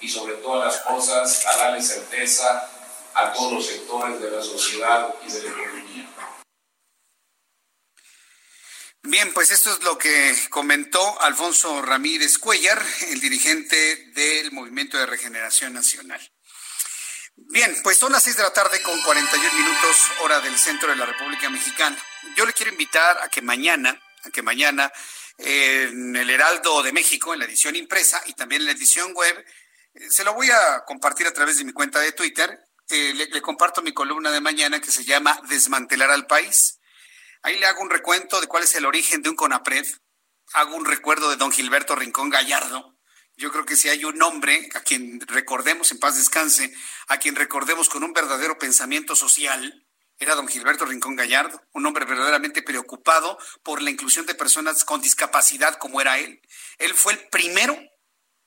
y sobre todas las cosas a darle certeza a todos los sectores de la sociedad y de la economía. Bien, pues esto es lo que comentó Alfonso Ramírez Cuellar, el dirigente del Movimiento de Regeneración Nacional. Bien, pues son las seis de la tarde con 41 minutos hora del centro de la República Mexicana. Yo le quiero invitar a que mañana, a que mañana en el Heraldo de México, en la edición impresa y también en la edición web, se lo voy a compartir a través de mi cuenta de Twitter. Eh, le, comparto mi columna de mañana que se llama Desmantelar al país. Ahí le hago un recuento de cuál es el origen de un CONAPRED. Hago un recuerdo de don Gilberto Rincón Gallardo. Yo creo que si hay un hombre a quien recordemos, en paz descanse, a quien recordemos con un verdadero pensamiento social, era don Gilberto Rincón Gallardo, un hombre verdaderamente preocupado por la inclusión de personas con discapacidad como era él. Él fue el primero,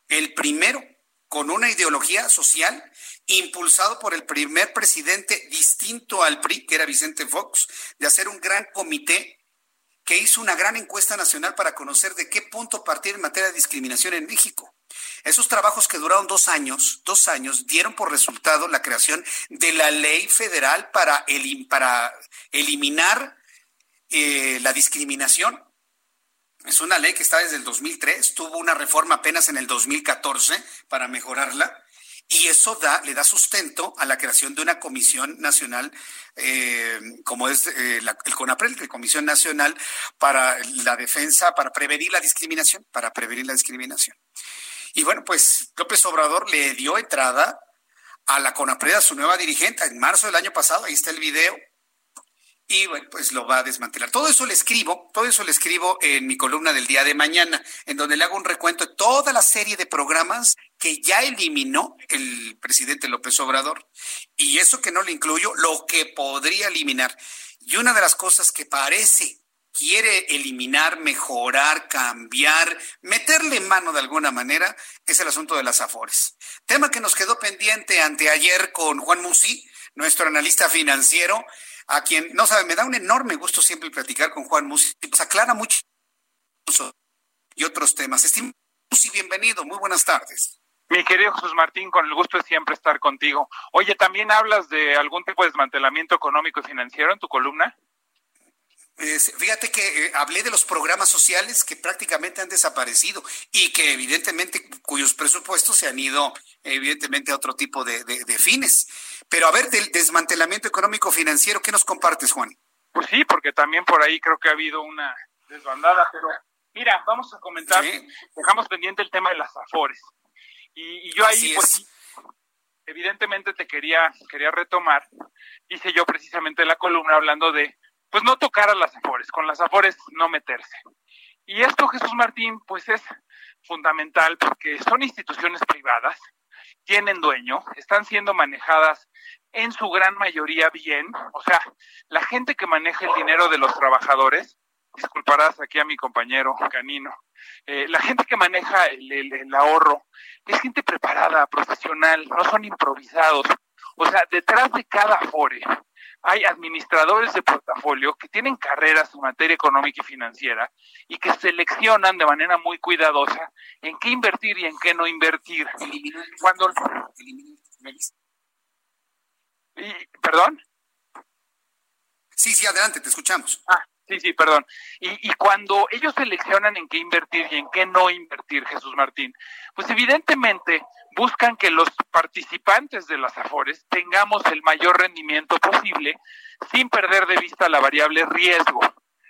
el primero con una ideología social impulsado por el primer presidente distinto al PRI, que era Vicente Fox, de hacer un gran comité que hizo una gran encuesta nacional para conocer de qué punto partir en materia de discriminación en México. Esos trabajos que duraron dos años, dos años, dieron por resultado la creación de la ley federal para, para eliminar eh, la discriminación es una ley que está desde el 2003, tuvo una reforma apenas en el 2014 para mejorarla y eso da, le da sustento a la creación de una comisión nacional, eh, como es eh, el CONAPREL, la Comisión Nacional para la Defensa, para prevenir la discriminación, para prevenir la discriminación. Y bueno, pues López Obrador le dio entrada a la CONAPRED, su nueva dirigente, en marzo del año pasado, ahí está el video, y bueno, pues lo va a desmantelar. Todo eso le escribo, todo eso le escribo en mi columna del día de mañana, en donde le hago un recuento de toda la serie de programas que ya eliminó el presidente López Obrador. Y eso que no le incluyo, lo que podría eliminar. Y una de las cosas que parece quiere eliminar, mejorar, cambiar, meterle mano de alguna manera, es el asunto de las afores. Tema que nos quedó pendiente anteayer con Juan Musi, nuestro analista financiero, a quien, no sabe, me da un enorme gusto siempre platicar con Juan Musi, pues aclara mucho y otros temas. Estimado Musi, bienvenido, muy buenas tardes. Mi querido Jesús Martín, con el gusto de siempre estar contigo. Oye, ¿también hablas de algún tipo de desmantelamiento económico y financiero en tu columna? fíjate que eh, hablé de los programas sociales que prácticamente han desaparecido y que evidentemente cuyos presupuestos se han ido evidentemente a otro tipo de, fines. Pero a ver, del desmantelamiento económico financiero, ¿qué nos compartes, Juan? Pues sí, porque también por ahí creo que ha habido una desbandada, pero mira, vamos a comentar, dejamos pendiente el tema de las afores. Y, yo ahí, pues, evidentemente te quería, quería retomar, hice yo precisamente la columna hablando de pues no tocar a las afores, con las afores no meterse. Y esto, Jesús Martín, pues es fundamental porque son instituciones privadas, tienen dueño, están siendo manejadas en su gran mayoría bien, o sea, la gente que maneja el dinero de los trabajadores, disculparás aquí a mi compañero Canino, eh, la gente que maneja el, el ahorro es gente preparada, profesional, no son improvisados. O sea, detrás de cada afore hay administradores de portafolio que tienen carreras en materia económica y financiera y que seleccionan de manera muy cuidadosa en qué invertir y en qué no invertir. Cuando y, ¿Perdón? Sí, sí, adelante, te escuchamos. Ah, sí, sí, perdón. Y, y cuando ellos seleccionan en qué invertir y en qué no invertir, Jesús Martín, pues evidentemente buscan que los participantes de las AFORES tengamos el mayor rendimiento posible sin perder de vista la variable riesgo.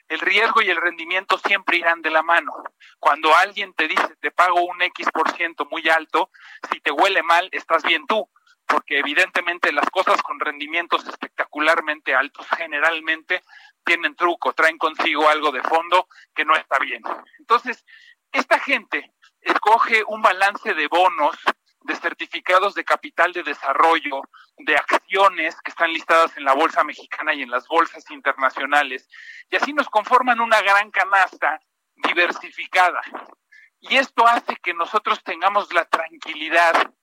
El riesgo y el rendimiento siempre irán de la mano. Cuando alguien te dice te pago un X por ciento muy alto, si te huele mal, estás bien tú, porque evidentemente las cosas con rendimientos espectacularmente altos generalmente tienen truco, traen consigo algo de fondo que no está bien. Entonces, esta gente escoge un balance de bonos de certificados de capital de desarrollo, de acciones que están listadas en la Bolsa Mexicana y en las bolsas internacionales, y así nos conforman una gran canasta diversificada. Y esto hace que nosotros tengamos la tranquilidad.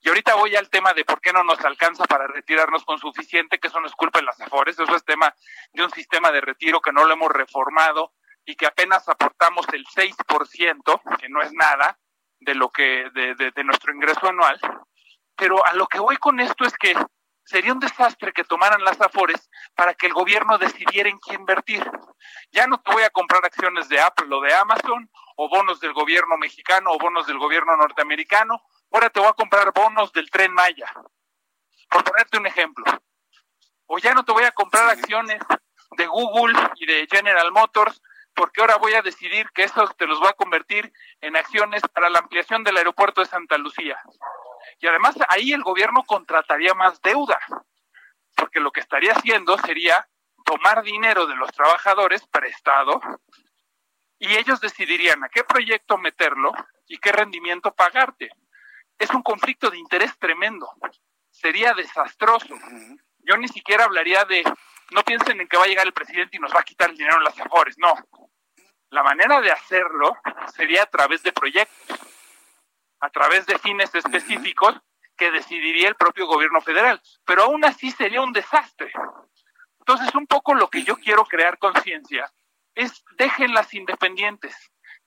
Y ahorita voy al tema de por qué no nos alcanza para retirarnos con suficiente, que eso no es culpa de las AFORES, eso es tema de un sistema de retiro que no lo hemos reformado y que apenas aportamos el 6%, que no es nada, de lo que de, de, nuestro ingreso anual. Pero a lo que voy con esto es que sería un desastre que tomaran las afores para que el gobierno decidiera en qué invertir. Ya no te voy a comprar acciones de Apple o de Amazon, o bonos del gobierno mexicano o bonos del gobierno norteamericano, ahora te voy a comprar bonos del tren Maya, por ponerte un ejemplo. O ya no te voy a comprar acciones de Google y de General Motors, porque ahora voy a decidir que esos te los voy a convertir en acciones para la ampliación del aeropuerto de Santa Lucía. Y además ahí el gobierno contrataría más deuda, porque lo que estaría haciendo sería tomar dinero de los trabajadores prestado y ellos decidirían a qué proyecto meterlo y qué rendimiento pagarte. Es un conflicto de interés tremendo. Sería desastroso. Yo ni siquiera hablaría de no piensen en que va a llegar el presidente y nos va a quitar el dinero en las mejores, no. La manera de hacerlo sería a través de proyectos, a través de fines específicos que decidiría el propio gobierno federal, pero aún así sería un desastre. Entonces, un poco lo que yo quiero crear conciencia es déjenlas independientes,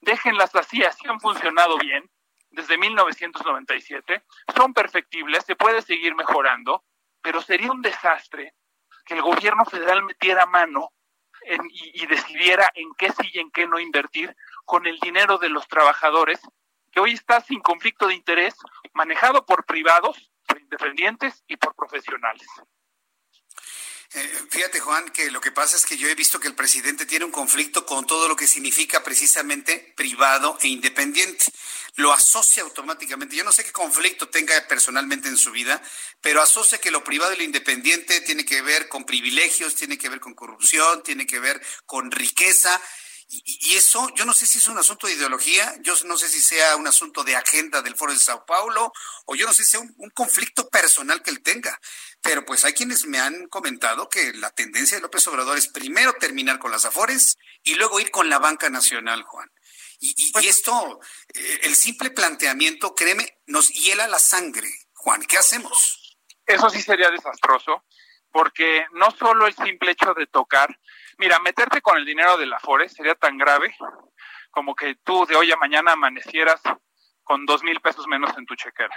déjenlas así, así han funcionado bien desde 1997, son perfectibles, se puede seguir mejorando, pero sería un desastre que el gobierno federal metiera mano y, decidiera en qué sí y en qué no invertir con el dinero de los trabajadores, que hoy está sin conflicto de interés, manejado por privados, por independientes y por profesionales. Eh, fíjate, Juan, que lo que pasa es que yo he visto que el presidente tiene un conflicto con todo lo que significa precisamente privado e independiente. Lo asocia automáticamente. Yo no sé qué conflicto tenga personalmente en su vida, pero asocia que lo privado y lo independiente tiene que ver con privilegios, tiene que ver con corrupción, tiene que ver con riqueza. Y, eso, yo no sé si es un asunto de ideología, yo no sé si sea un asunto de agenda del Foro de Sao Paulo, o yo no sé si sea un conflicto personal que él tenga. Pero pues hay quienes me han comentado que la tendencia de López Obrador es primero terminar con las Afores y luego ir con la banca nacional, Juan. Y, pues esto, eh, el simple planteamiento, créeme, nos hiela la sangre. Juan, ¿qué hacemos? Eso sí sería desastroso, porque no solo el simple hecho de tocar, mira, meterte con el dinero de la Afores sería tan grave como que tú de hoy a mañana amanecieras con dos mil pesos menos en tu chequera.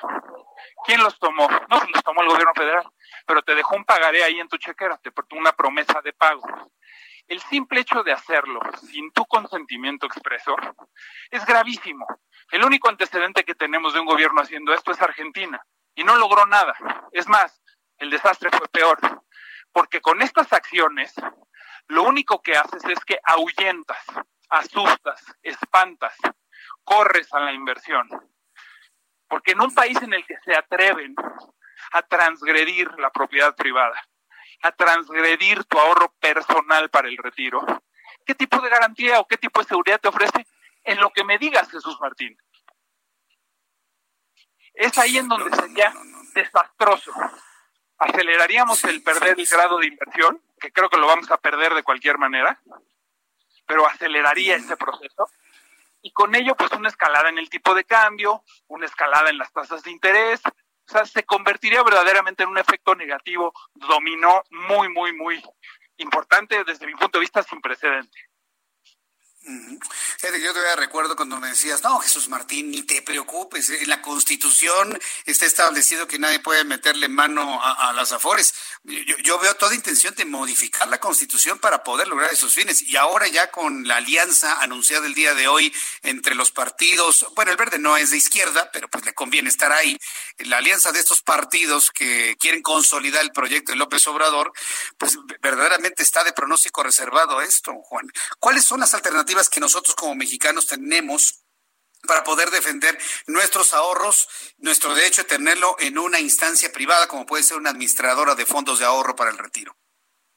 ¿Quién los tomó? No, los tomó el gobierno federal, pero te dejó un pagaré ahí en tu chequera, te una promesa de pago. El simple hecho de hacerlo sin tu consentimiento expreso es gravísimo. El único antecedente que tenemos de un gobierno haciendo esto es Argentina y no logró nada. Es más, el desastre fue peor, porque con estas acciones lo único que haces es que ahuyentas, asustas, espantas, corres a la inversión. Porque en un país en el que se atreven a transgredir la propiedad privada, a transgredir tu ahorro personal para el retiro, ¿qué tipo de garantía o qué tipo de seguridad te ofrece? En lo que me digas, Jesús Martín. Es ahí en donde sería desastroso. Aceleraríamos el perder el grado de inversión, que creo que lo vamos a perder de cualquier manera, pero aceleraría ese proceso y con ello pues una escalada en el tipo de cambio, una escalada en las tasas de interés, o sea, se convertiría verdaderamente en un efecto negativo, dominó muy, muy, muy importante desde mi punto de vista sin precedente. Yo todavía recuerdo cuando me decías, no, Jesús Martín, ni te preocupes, en la Constitución está establecido que nadie puede meterle mano a, las afores. Yo, veo toda intención de modificar la Constitución para poder lograr esos fines. Y ahora ya con la alianza anunciada el día de hoy entre los partidos, bueno, el verde no es de izquierda, pero pues le conviene estar ahí, la alianza de estos partidos que quieren consolidar el proyecto de López Obrador, pues verdaderamente está de pronóstico reservado esto, Juan. ¿Cuáles son las alternativas? Que nosotros como mexicanos tenemos para poder defender nuestros ahorros, nuestro derecho de tenerlo en una instancia privada, como puede ser una administradora de fondos de ahorro para el retiro.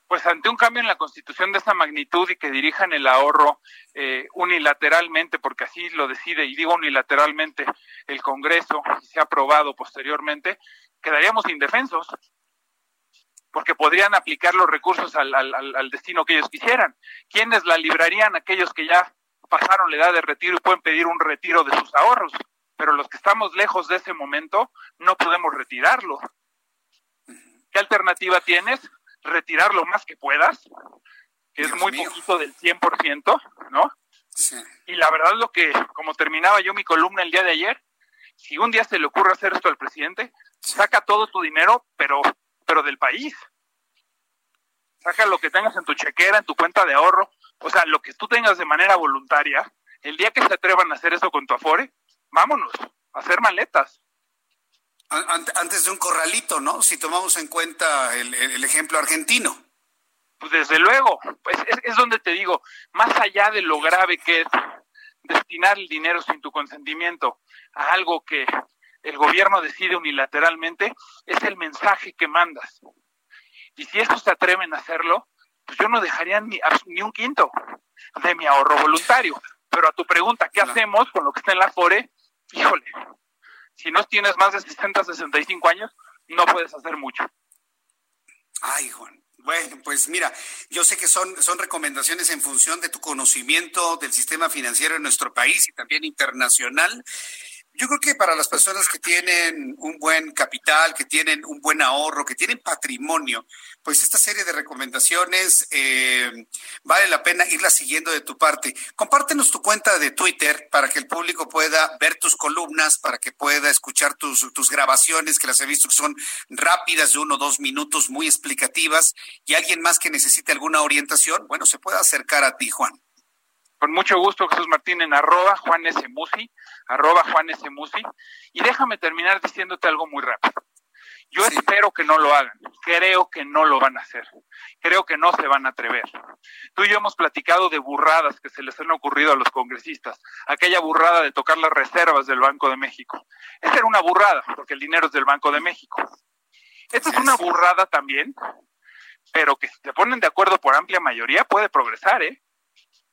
Pues ante un cambio en la constitución de esta magnitud y que dirijan el ahorro eh, unilateralmente, porque así lo decide, y digo unilateralmente, el Congreso, y se ha aprobado posteriormente, quedaríamos indefensos porque podrían aplicar los recursos al, al, destino que ellos quisieran. ¿Quiénes la librarían? Aquellos que ya pasaron la edad de retiro y pueden pedir un retiro de sus ahorros, pero los que estamos lejos de ese momento no podemos retirarlo. ¿Qué alternativa tienes? Retirar lo más que puedas, que es muy poquito del 100%, ¿no? Y la verdad lo que, como terminaba yo mi columna el día de ayer, si un día se le ocurre hacer esto al presidente, saca todo tu dinero, pero pero del país. Saca lo que tengas en tu chequera, en tu cuenta de ahorro, o sea, lo que tú tengas de manera voluntaria. El día que se atrevan a hacer eso con tu Afore, vámonos, a hacer maletas. Antes de un corralito, ¿no? Si tomamos en cuenta el, ejemplo argentino. Pues desde luego, pues es, es donde te digo, más allá de lo grave que es destinar el dinero sin tu consentimiento a algo que el gobierno decide unilateralmente, es el mensaje que mandas. Y si estos se atreven a hacerlo, pues yo no dejaría ni, ni un quinto de mi ahorro voluntario. Pero a tu pregunta, ¿qué hacemos con lo que está en la FORE? Híjole, si no tienes más de 60, 65 años, no puedes hacer mucho. Ay, Juan. Bueno, pues mira, yo sé que son, son recomendaciones en función de tu conocimiento del sistema financiero en nuestro país y también internacional. Yo creo que para las personas que tienen un buen capital, que tienen un buen ahorro, que tienen patrimonio, pues esta serie de recomendaciones eh, vale la pena irla siguiendo de tu parte. Compártenos tu cuenta de Twitter para que el público pueda ver tus columnas, para que pueda escuchar tus, tus grabaciones, que las he visto que son rápidas de uno o dos minutos, muy explicativas, y alguien más que necesite alguna orientación, bueno, se puede acercar a ti, Juan. Con mucho gusto, Jesús Martín, en arroba Juan S. Musi, arroba Juan S. Y déjame terminar diciéndote algo muy rápido. Yo espero que no lo hagan, creo que no lo van a hacer, creo que no se van a atrever. Tú y yo hemos platicado de burradas que se les han ocurrido a los congresistas, aquella burrada de tocar las reservas del Banco de México. Esa era una burrada, porque el dinero es del Banco de México. Esta es una burrada también, pero que si se ponen de acuerdo por amplia mayoría puede progresar, ¿eh?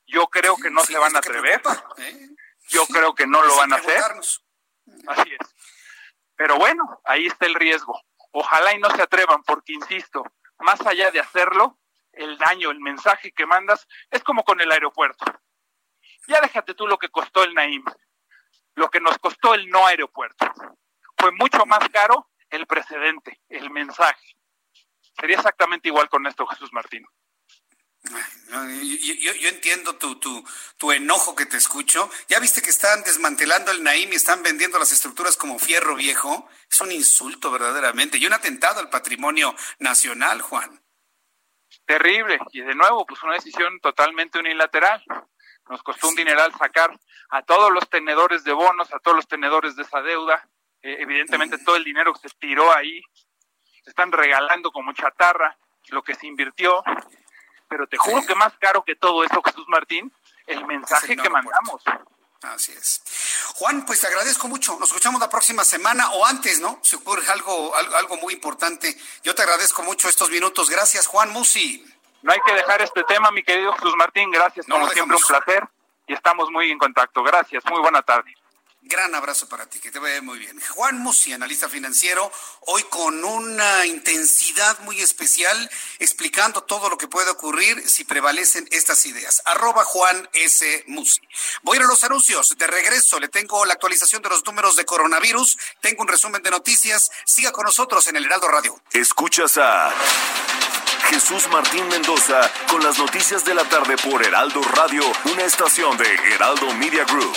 Yo creo que no se van a atrever. ¿eh? Yo creo que no lo van a hacer. Así es. Pero bueno, ahí está el riesgo. Ojalá y no se atrevan, porque insisto, más allá de hacerlo, el daño, el mensaje que mandas, es como con el aeropuerto. Ya déjate tú lo que costó el Naim, lo que nos costó el no aeropuerto. Fue mucho más caro el precedente, el mensaje. Sería exactamente igual con esto, Jesús Martín. Yo, yo, entiendo tu, tu, tu, enojo que te escucho. Ya viste que están desmantelando el Naim y están vendiendo las estructuras como fierro viejo. Es un insulto verdaderamente y un atentado al patrimonio nacional, Juan. Terrible. Y de nuevo, pues una decisión totalmente unilateral. Nos costó un dineral sacar a todos los tenedores de bonos, a todos los tenedores de esa deuda. Eh, evidentemente todo el dinero que se tiró ahí, se están regalando como chatarra lo que se invirtió pero te juro que más caro que todo eso, Jesús Martín, el mensaje que mandamos. Así es. Juan, pues te agradezco mucho. Nos escuchamos la próxima semana o antes, ¿no? Se ocurre algo, algo, muy importante. Yo te agradezco mucho estos minutos. Gracias, Juan Musi. No hay que dejar este tema, mi querido Jesús Martín. Gracias, como siempre, un placer. Y estamos muy en contacto. Gracias. Muy buena tarde. Gran abrazo para ti, que te vaya muy bien. Juan Musi, analista financiero, hoy con una intensidad muy especial, explicando todo lo que puede ocurrir si prevalecen estas ideas. Arroba Juan S. Musi. Voy a ir a los anuncios. De regreso, le tengo la actualización de los números de coronavirus, tengo un resumen de noticias. Siga con nosotros en el Heraldo Radio. Escuchas a Jesús Martín Mendoza con las noticias de la tarde por Heraldo Radio, una estación de Heraldo Media Group.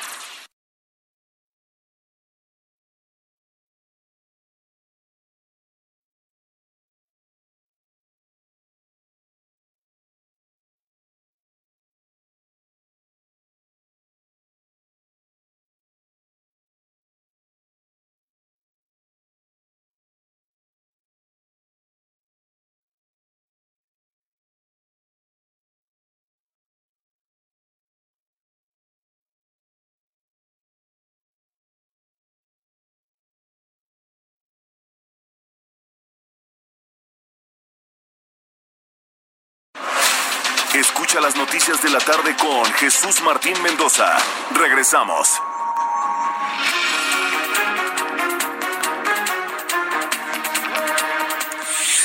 Escucha las noticias de la tarde con Jesús Martín Mendoza. Regresamos.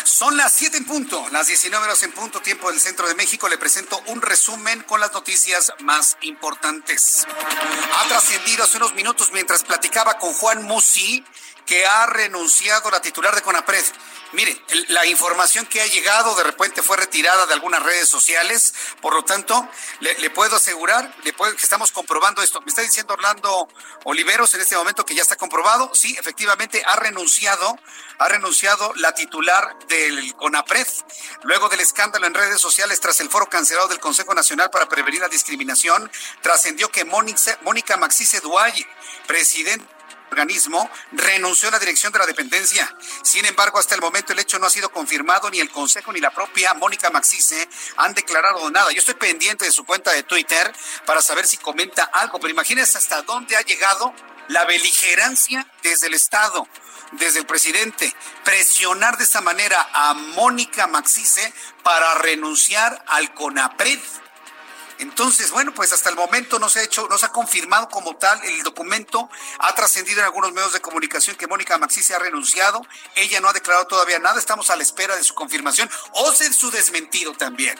Son las 7 en punto, las 19 horas en punto, tiempo del centro de México. Le presento un resumen con las noticias más importantes. Ha trascendido hace unos minutos mientras platicaba con Juan Musi que ha renunciado la titular de CONAPRED. Mire, la información que ha llegado de repente fue retirada de algunas redes sociales, por lo tanto, le, puedo asegurar le puedo, que estamos comprobando esto. Me está diciendo Orlando Oliveros en este momento que ya está comprobado. Sí, efectivamente, ha renunciado, ha renunciado la titular del CONAPRED, luego del escándalo en redes sociales tras el foro cancelado del Consejo Nacional para Prevenir la Discriminación, trascendió que Mónica Maxice Duaye, presidente organismo renunció a la dirección de la dependencia. Sin embargo, hasta el momento el hecho no ha sido confirmado, ni el Consejo ni la propia Mónica Maxice han declarado nada. Yo estoy pendiente de su cuenta de Twitter para saber si comenta algo, pero imagínense hasta dónde ha llegado la beligerancia desde el Estado, desde el presidente, presionar de esa manera a Mónica Maxice para renunciar al CONAPRED entonces, bueno, pues hasta el momento no se ha hecho, no se ha confirmado como tal el documento. Ha trascendido en algunos medios de comunicación que Mónica Maxi se ha renunciado. Ella no ha declarado todavía nada. Estamos a la espera de su confirmación o de su desmentido también.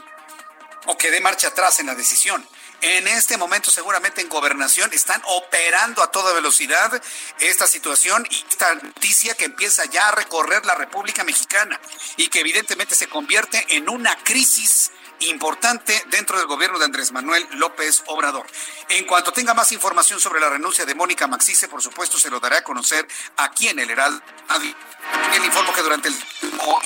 O que dé marcha atrás en la decisión. En este momento seguramente en gobernación están operando a toda velocidad esta situación y esta noticia que empieza ya a recorrer la República Mexicana y que evidentemente se convierte en una crisis importante dentro del gobierno de Andrés Manuel López Obrador. En cuanto tenga más información sobre la renuncia de Mónica Maxice, por supuesto, se lo dará a conocer aquí en el Heraldo. El informe que durante el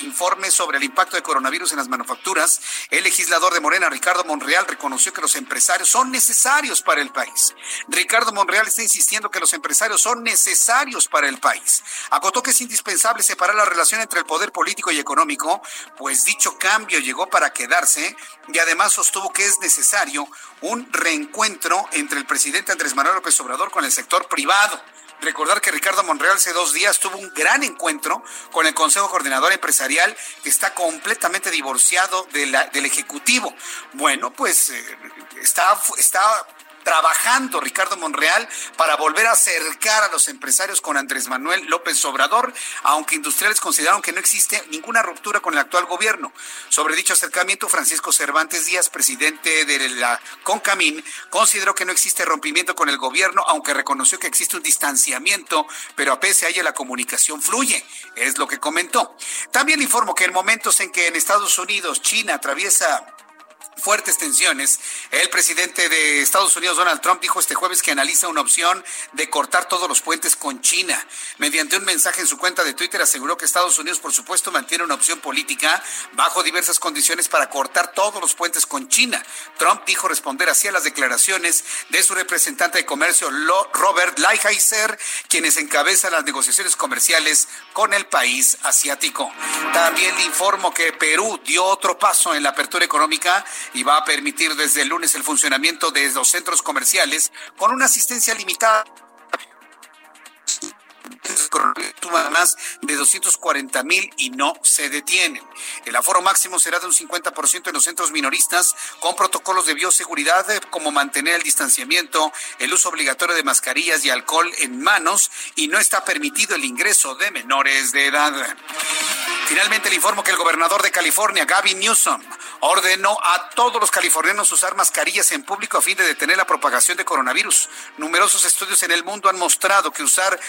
informe sobre el impacto de coronavirus en las manufacturas, el legislador de Morena, Ricardo Monreal, reconoció que los empresarios son necesarios para el país. Ricardo Monreal está insistiendo que los empresarios son necesarios para el país. Acotó que es indispensable separar la relación entre el poder político y económico, pues dicho cambio llegó para quedarse y además sostuvo que es necesario un reencuentro entre el presidente Andrés Manuel López Obrador con el sector privado. Recordar que Ricardo Monreal hace dos días tuvo un gran encuentro con el Consejo Coordinador Empresarial que está completamente divorciado del Ejecutivo. Bueno, pues eh, está, está trabajando Ricardo Monreal para volver a acercar a los empresarios con Andrés Manuel López Obrador, aunque industriales consideraron que no existe ninguna ruptura con el actual gobierno. Sobre dicho acercamiento, Francisco Cervantes Díaz, presidente de la CONCAMIN, consideró que no existe rompimiento con el gobierno, aunque reconoció que existe un distanciamiento, pero a pese a ello la comunicación fluye, es lo que comentó. También informo que en momentos en que en Estados Unidos China atraviesa fuertes tensiones. El presidente de Estados Unidos, Donald Trump, dijo este jueves que analiza una opción de cortar todos los puentes con China. Mediante un mensaje en su cuenta de Twitter aseguró que Estados Unidos, por supuesto, mantiene una opción política bajo diversas condiciones para cortar todos los puentes con China. Trump dijo responder así a las declaraciones de su representante de comercio, Robert Lighthizer, quienes encabezan las negociaciones comerciales con el país asiático. También le informo que Perú dio otro paso en la apertura económica y va a permitir desde el lunes el funcionamiento de los centros comerciales con una asistencia limitada más de 240 mil y no se detienen. El aforo máximo será de un 50% en los centros minoristas con protocolos de bioseguridad eh, como mantener el distanciamiento, el uso obligatorio de mascarillas y alcohol en manos y no está permitido el ingreso de menores de edad. Finalmente le informo que el gobernador de California, Gavin Newsom, ordenó a todos los californianos usar mascarillas en público a fin de detener la propagación de coronavirus. Numerosos estudios en el mundo han mostrado que usar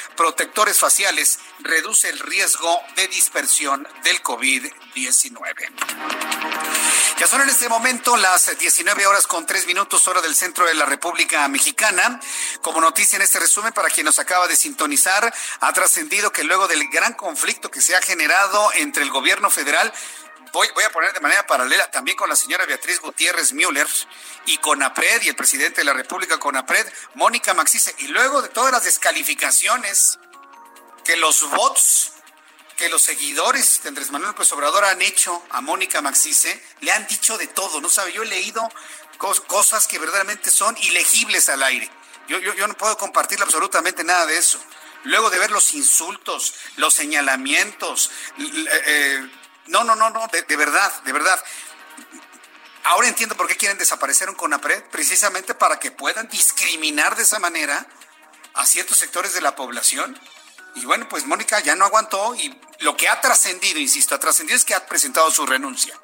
faciales reduce el riesgo de dispersión del COVID-19. Ya son en este momento las 19 horas con 3 minutos hora del centro de la República Mexicana. Como noticia en este resumen, para quien nos acaba de sintonizar, ha trascendido que luego del gran conflicto que se ha generado entre el gobierno federal Voy, voy, a poner de manera paralela también con la señora Beatriz Gutiérrez Müller y con APRED y el presidente de la República con APRED, Mónica Maxice. Y luego de todas las descalificaciones que los bots, que los seguidores de Andrés Manuel López Obrador han hecho a Mónica Maxice, le han dicho de todo, ¿no sabe? Yo he leído cosas que verdaderamente son ilegibles al aire. Yo, yo, no puedo compartir absolutamente nada de eso. Luego de ver los insultos, los señalamientos, eh, no, no, no, no, de, de verdad, de verdad. Ahora entiendo por qué quieren desaparecer un CONAPRED, precisamente para que puedan discriminar de esa manera a ciertos sectores de la población y bueno, pues Mónica ya no aguantó y lo que ha trascendido, insisto, ha trascendido es que ha presentado su renuncia.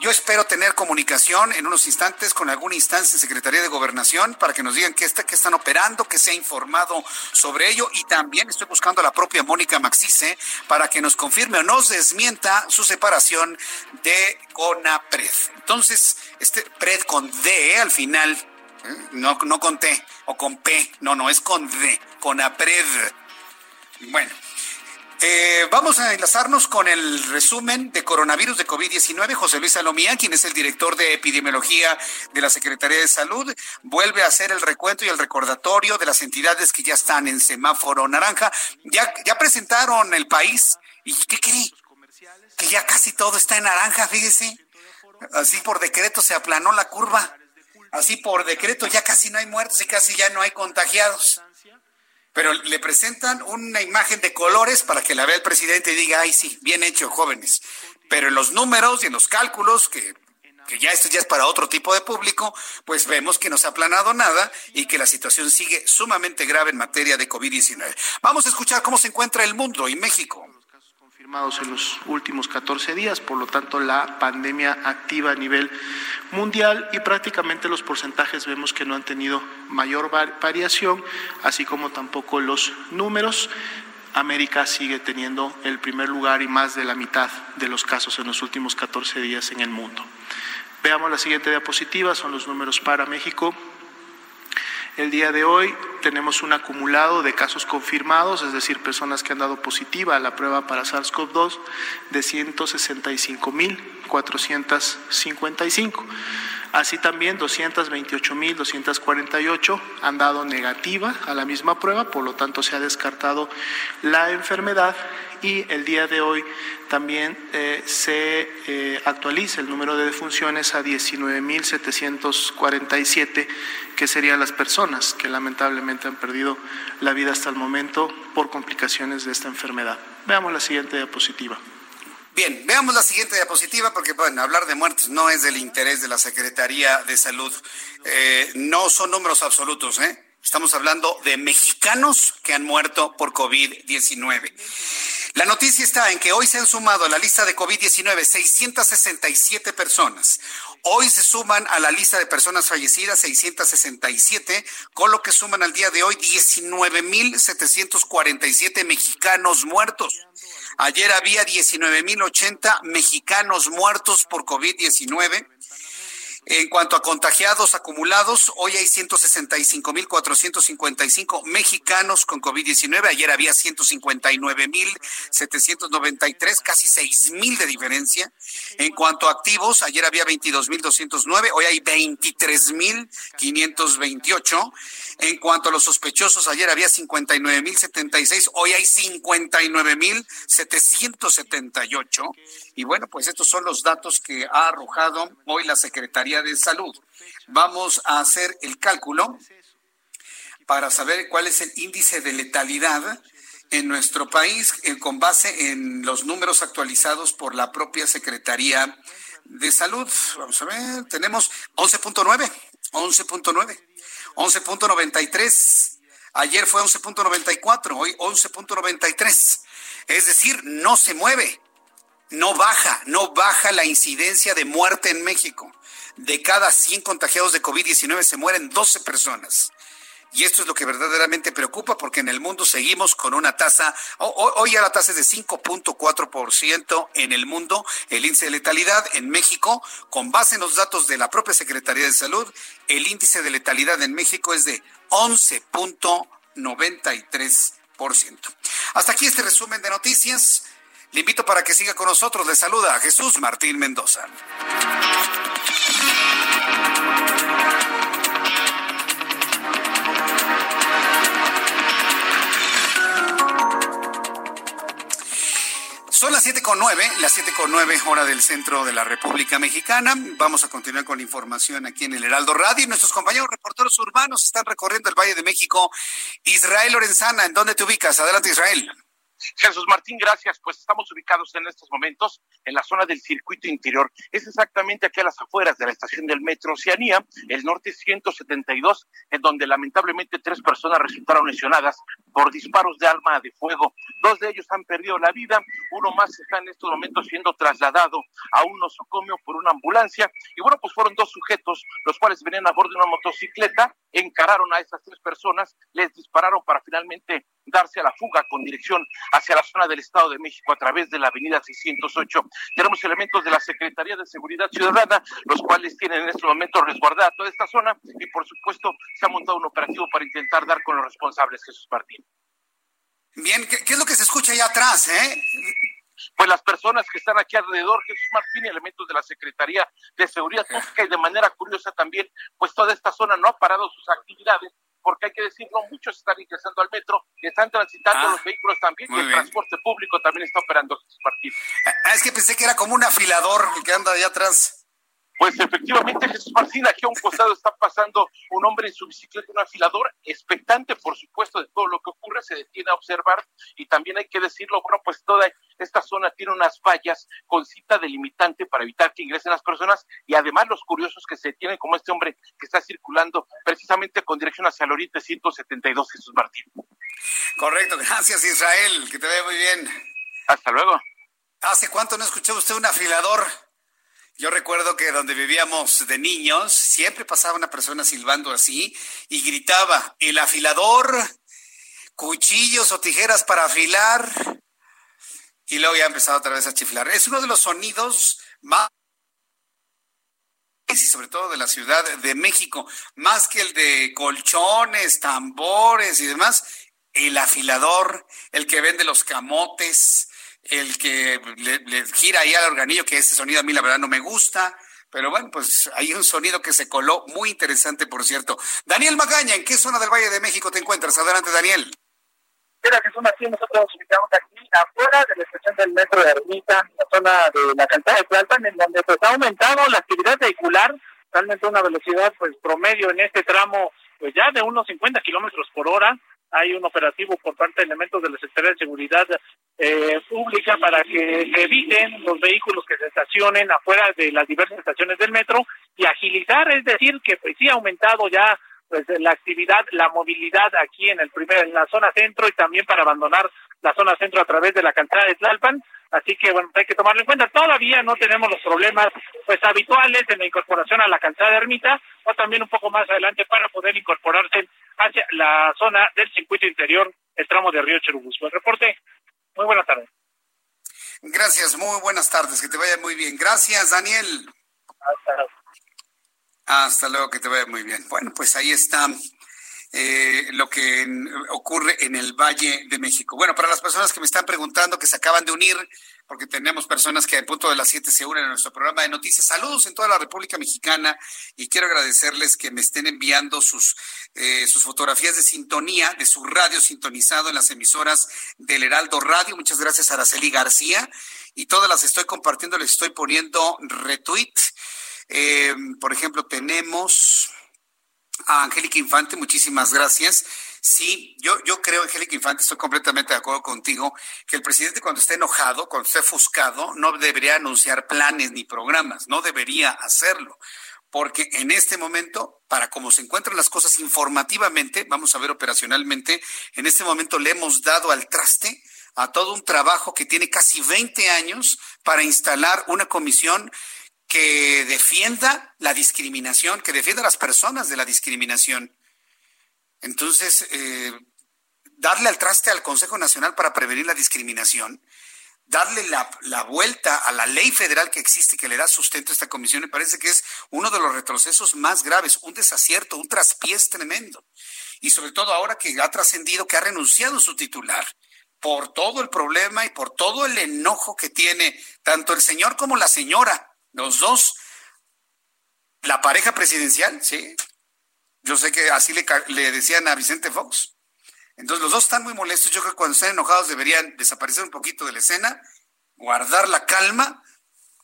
Yo espero tener comunicación en unos instantes con alguna instancia en Secretaría de Gobernación para que nos digan qué, está, qué están operando, que se ha informado sobre ello y también estoy buscando a la propia Mónica Maxice para que nos confirme o nos desmienta su separación de CONAPRED. Entonces, este PRED con D al final, ¿eh? no, no con T o con P, no, no, es con D, CONAPRED bueno, eh, vamos a enlazarnos con el resumen de coronavirus de COVID-19. José Luis Salomía, quien es el director de epidemiología de la Secretaría de Salud, vuelve a hacer el recuento y el recordatorio de las entidades que ya están en semáforo naranja. Ya, ya presentaron el país. ¿Y qué cree? Que ya casi todo está en naranja, fíjese. Así por decreto se aplanó la curva. Así por decreto ya casi no hay muertos y casi ya no hay contagiados pero le presentan una imagen de colores para que la vea el presidente y diga, ay, sí, bien hecho, jóvenes. Pero en los números y en los cálculos, que, que ya esto ya es para otro tipo de público, pues vemos que no se ha aplanado nada y que la situación sigue sumamente grave en materia de COVID-19. Vamos a escuchar cómo se encuentra el mundo y México en los últimos 14 días, por lo tanto la pandemia activa a nivel mundial y prácticamente los porcentajes vemos que no han tenido mayor variación, así como tampoco los números. América sigue teniendo el primer lugar y más de la mitad de los casos en los últimos 14 días en el mundo. Veamos la siguiente diapositiva, son los números para México. El día de hoy tenemos un acumulado de casos confirmados, es decir, personas que han dado positiva a la prueba para SARS-CoV-2 de 165.455. Así también 228.248 han dado negativa a la misma prueba, por lo tanto se ha descartado la enfermedad y el día de hoy también eh, se eh, actualiza el número de defunciones a 19.747, que serían las personas que lamentablemente han perdido la vida hasta el momento por complicaciones de esta enfermedad. Veamos la siguiente diapositiva. Bien, veamos la siguiente diapositiva porque bueno, hablar de muertes no es del interés de la Secretaría de Salud. Eh, no son números absolutos, ¿eh? Estamos hablando de mexicanos que han muerto por COVID-19. La noticia está en que hoy se han sumado a la lista de COVID-19 667 personas. Hoy se suman a la lista de personas fallecidas 667, con lo que suman al día de hoy 19.747 mexicanos muertos. Ayer había 19.080 mexicanos muertos por COVID-19. En cuanto a contagiados acumulados, hoy hay 165.455 mexicanos con COVID-19. Ayer había 159.793, casi 6.000 de diferencia. En cuanto a activos, ayer había 22.209, hoy hay 23.528. En cuanto a los sospechosos, ayer había 59.076, hoy hay 59.778. Y bueno, pues estos son los datos que ha arrojado hoy la Secretaría de Salud. Vamos a hacer el cálculo para saber cuál es el índice de letalidad en nuestro país eh, con base en los números actualizados por la propia Secretaría de Salud. Vamos a ver, tenemos 11.9, 11.9. 11.93. Ayer fue 11.94, hoy 11.93. Es decir, no se mueve, no baja, no baja la incidencia de muerte en México. De cada 100 contagiados de COVID-19 se mueren 12 personas. Y esto es lo que verdaderamente preocupa porque en el mundo seguimos con una tasa, hoy ya la tasa es de 5.4% en el mundo, el índice de letalidad en México, con base en los datos de la propia Secretaría de Salud, el índice de letalidad en México es de 11.93%. Hasta aquí este resumen de noticias. Le invito para que siga con nosotros. Le saluda a Jesús Martín Mendoza. Son las siete con nueve, las siete con nueve hora del centro de la República Mexicana. Vamos a continuar con la información aquí en el Heraldo Radio. Nuestros compañeros reporteros urbanos están recorriendo el Valle de México. Israel Lorenzana, ¿en dónde te ubicas? Adelante, Israel. Jesús Martín, gracias. Pues estamos ubicados en estos momentos en la zona del circuito interior. Es exactamente aquí a las afueras de la estación del Metro Oceanía, el norte 172, en donde lamentablemente tres personas resultaron lesionadas por disparos de arma de fuego. Dos de ellos han perdido la vida, uno más está en estos momentos siendo trasladado a un nosocomio por una ambulancia. Y bueno, pues fueron dos sujetos, los cuales venían a bordo de una motocicleta, encararon a esas tres personas, les dispararon para finalmente darse a la fuga con dirección hacia la zona del Estado de México a través de la avenida 608. Tenemos elementos de la Secretaría de Seguridad Ciudadana, los cuales tienen en este momento resguardada toda esta zona y por supuesto se ha montado un operativo para intentar dar con los responsables, Jesús Martín. Bien, ¿qué, es lo que se escucha allá atrás, eh? pues las personas que están aquí alrededor, Jesús Martín, elementos de la Secretaría de Seguridad Pública y de manera curiosa también, pues toda esta zona no ha parado sus actividades porque hay que decirlo, muchos están ingresando al metro, están transitando ah, los vehículos también, y el transporte público también está operando sus partidos. Ah, es que pensé que era como un afilador el que anda allá atrás. Pues efectivamente, Jesús Martín, aquí a un costado está pasando un hombre en su bicicleta, un afilador, expectante, por supuesto, de todo lo que ocurre, se detiene a observar y también hay que decirlo, bueno, pues toda esta zona tiene unas vallas con cita delimitante para evitar que ingresen las personas y además los curiosos que se detienen, como este hombre que está circulando precisamente con dirección hacia el oriente 172, Jesús Martín. Correcto, gracias Israel, que te vea muy bien. Hasta luego. ¿Hace cuánto no escuchó usted un afilador? Yo recuerdo que donde vivíamos de niños, siempre pasaba una persona silbando así y gritaba, el afilador, cuchillos o tijeras para afilar. Y luego ya empezaba otra vez a chiflar. Es uno de los sonidos más y sobre todo de la Ciudad de México, más que el de colchones, tambores y demás, el afilador, el que vende los camotes, el que le, gira ahí al organillo, que ese sonido a mí la verdad no me gusta, pero bueno, pues hay un sonido que se coló muy interesante, por cierto. Daniel Magaña, ¿en qué zona del Valle de México te encuentras? Adelante, Daniel. Mira, que son así, nosotros nos ubicamos aquí afuera de la estación del metro de Ermita, la zona de la cantera de Tlalpan, en donde pues ha aumentado la actividad vehicular, realmente una velocidad pues promedio en este tramo pues ya de unos 50 kilómetros por hora, hay un operativo por parte de elementos de la Secretaría de Seguridad eh, Pública para que eviten los vehículos que se estacionen afuera de las diversas estaciones del metro y agilizar, es decir, que pues sí ha aumentado ya pues la actividad, la movilidad aquí en el primer, en la zona centro y también para abandonar la zona centro a través de la cantera de Tlalpan. Así que bueno, hay que tomarlo en cuenta. Todavía no tenemos los problemas pues habituales en la incorporación a la cantera de Ermita o también un poco más adelante para poder incorporarse hacia la zona del circuito interior, el tramo de Río Cherubusco. El reporte, muy buenas tardes. Gracias, muy buenas tardes, que te vaya muy bien. Gracias, Daniel. Hasta luego. Hasta luego, que te vaya muy bien. Bueno, pues ahí está eh, lo que ocurre en el Valle de México. Bueno, para las personas que me están preguntando, que se acaban de unir, porque tenemos personas que al punto de las 7 se unen a nuestro programa de noticias. Saludos en toda la República Mexicana y quiero agradecerles que me estén enviando sus, eh, sus fotografías de sintonía de su radio sintonizado en las emisoras del Heraldo Radio. Muchas gracias, Araceli García. Y todas las estoy compartiendo, les estoy poniendo retweet. Eh, por ejemplo, tenemos a Angélica Infante, muchísimas gracias. Sí, yo, yo creo, Angélica Infante, estoy completamente de acuerdo contigo, que el presidente cuando esté enojado, cuando esté ofuscado, no debería anunciar planes ni programas, no debería hacerlo. Porque en este momento, para cómo se encuentran las cosas informativamente, vamos a ver operacionalmente, en este momento le hemos dado al traste a todo un trabajo que tiene casi 20 años para instalar una comisión que defienda la discriminación, que defienda a las personas de la discriminación. Entonces, eh, darle al traste al Consejo Nacional para prevenir la discriminación, darle la, la, vuelta a la ley federal que existe que le da sustento a esta comisión, me parece que es uno de los retrocesos más graves, un desacierto, un traspiés tremendo. Y sobre todo ahora que ha trascendido que ha renunciado su titular por todo el problema y por todo el enojo que tiene tanto el señor como la señora los dos, la pareja presidencial, sí. Yo sé que así le, le decían a Vicente Fox. Entonces los dos están muy molestos. Yo creo que cuando estén enojados deberían desaparecer un poquito de la escena, guardar la calma,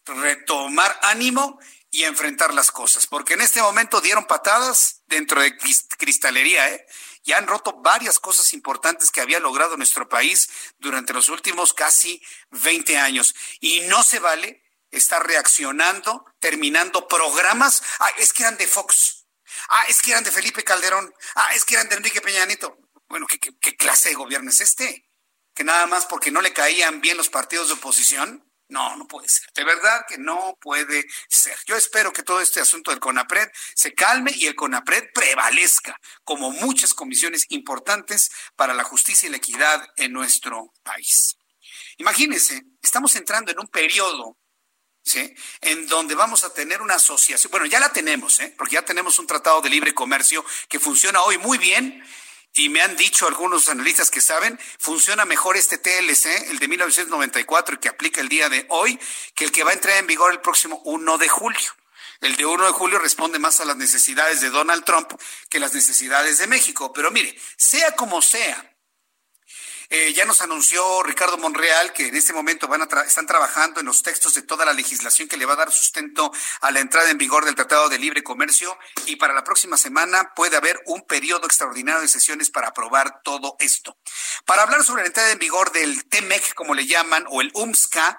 retomar ánimo y enfrentar las cosas. Porque en este momento dieron patadas dentro de cristalería, ¿eh? Y han roto varias cosas importantes que había logrado nuestro país durante los últimos casi 20 años. Y no se vale está reaccionando, terminando programas. Ah, es que eran de Fox. Ah, es que eran de Felipe Calderón. Ah, es que eran de Enrique Peña Nieto. Bueno, ¿qué, qué clase de gobierno es este? Que nada más porque no le caían bien los partidos de oposición. No, no puede ser. De verdad que no puede ser. Yo espero que todo este asunto del CONAPRED se calme y el CONAPRED prevalezca como muchas comisiones importantes para la justicia y la equidad en nuestro país. Imagínense, estamos entrando en un periodo ¿sí? En donde vamos a tener una asociación, bueno, ya la tenemos, ¿eh? Porque ya tenemos un tratado de libre comercio que funciona hoy muy bien y me han dicho algunos analistas que saben, funciona mejor este TLC, el de 1994 y que aplica el día de hoy, que el que va a entrar en vigor el próximo 1 de julio. El de 1 de julio responde más a las necesidades de Donald Trump que las necesidades de México. Pero mire, sea como sea, eh, ya nos anunció Ricardo Monreal que en este momento van a están trabajando en los textos de toda la legislación que le va a dar sustento a la entrada en vigor del Tratado de Libre Comercio y para la próxima semana puede haber un periodo extraordinario de sesiones para aprobar todo esto. Para hablar sobre la entrada en vigor del TEMEC, como le llaman, o el UMSCA,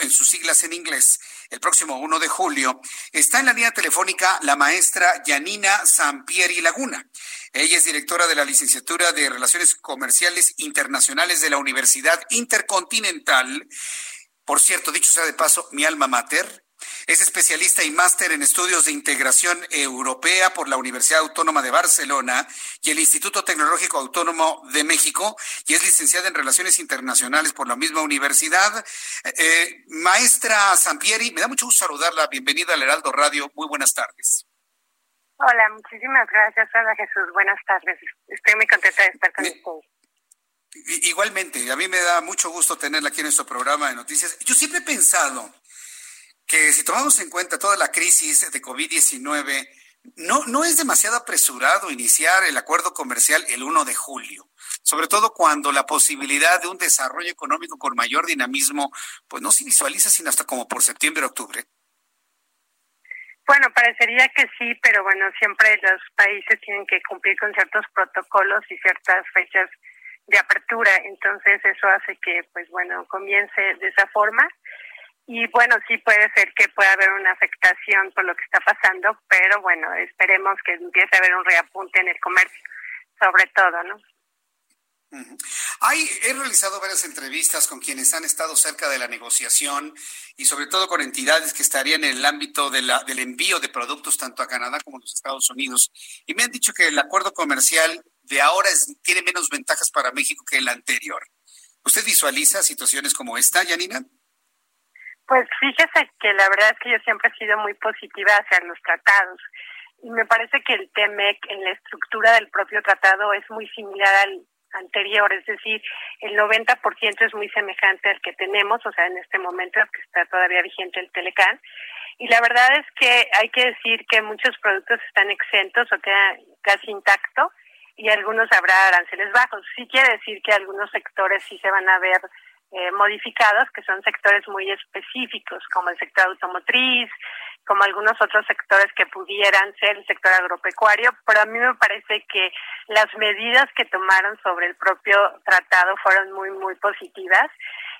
en sus siglas en inglés, el próximo 1 de julio, está en la línea telefónica la maestra Yanina Sampieri Laguna. Ella es directora de la licenciatura de Relaciones Comerciales Internacionales de la Universidad Intercontinental. Por cierto, dicho sea de paso, mi alma mater. Es especialista y máster en estudios de integración europea por la Universidad Autónoma de Barcelona y el Instituto Tecnológico Autónomo de México y es licenciada en Relaciones Internacionales por la misma universidad. Eh, maestra Sampieri, me da mucho gusto saludarla. Bienvenida al Heraldo Radio. Muy buenas tardes. Hola, muchísimas gracias. Hola Jesús, buenas tardes. Estoy muy contenta de estar con ustedes. Igualmente, a mí me da mucho gusto tenerla aquí en nuestro programa de noticias. Yo siempre he pensado que si tomamos en cuenta toda la crisis de COVID-19, no, no es demasiado apresurado iniciar el acuerdo comercial el 1 de julio, sobre todo cuando la posibilidad de un desarrollo económico con mayor dinamismo, pues no se visualiza sino hasta como por septiembre, octubre. Bueno, parecería que sí, pero bueno, siempre los países tienen que cumplir con ciertos protocolos y ciertas fechas de apertura, entonces eso hace que, pues bueno, comience de esa forma. Y bueno, sí puede ser que pueda haber una afectación por lo que está pasando, pero bueno, esperemos que empiece a haber un reapunte en el comercio, sobre todo, ¿no? Hay, he realizado varias entrevistas con quienes han estado cerca de la negociación y sobre todo con entidades que estarían en el ámbito de la, del envío de productos tanto a Canadá como a los Estados Unidos. Y me han dicho que el acuerdo comercial de ahora tiene menos ventajas para México que el anterior. ¿Usted visualiza situaciones como esta, Yanina? Pues fíjese que la verdad es que yo siempre he sido muy positiva hacia los tratados y me parece que el TEMEC en la estructura del propio tratado es muy similar al anterior, es decir, el 90% es muy semejante al que tenemos, o sea, en este momento que está todavía vigente el Telecan. Y la verdad es que hay que decir que muchos productos están exentos o quedan casi intactos y algunos habrá aranceles bajos. Sí quiere decir que algunos sectores sí se van a ver eh, modificados, que son sectores muy específicos, como el sector automotriz, como algunos otros sectores que pudieran ser el sector agropecuario, pero a mí me parece que las medidas que tomaron sobre el propio tratado fueron muy, muy positivas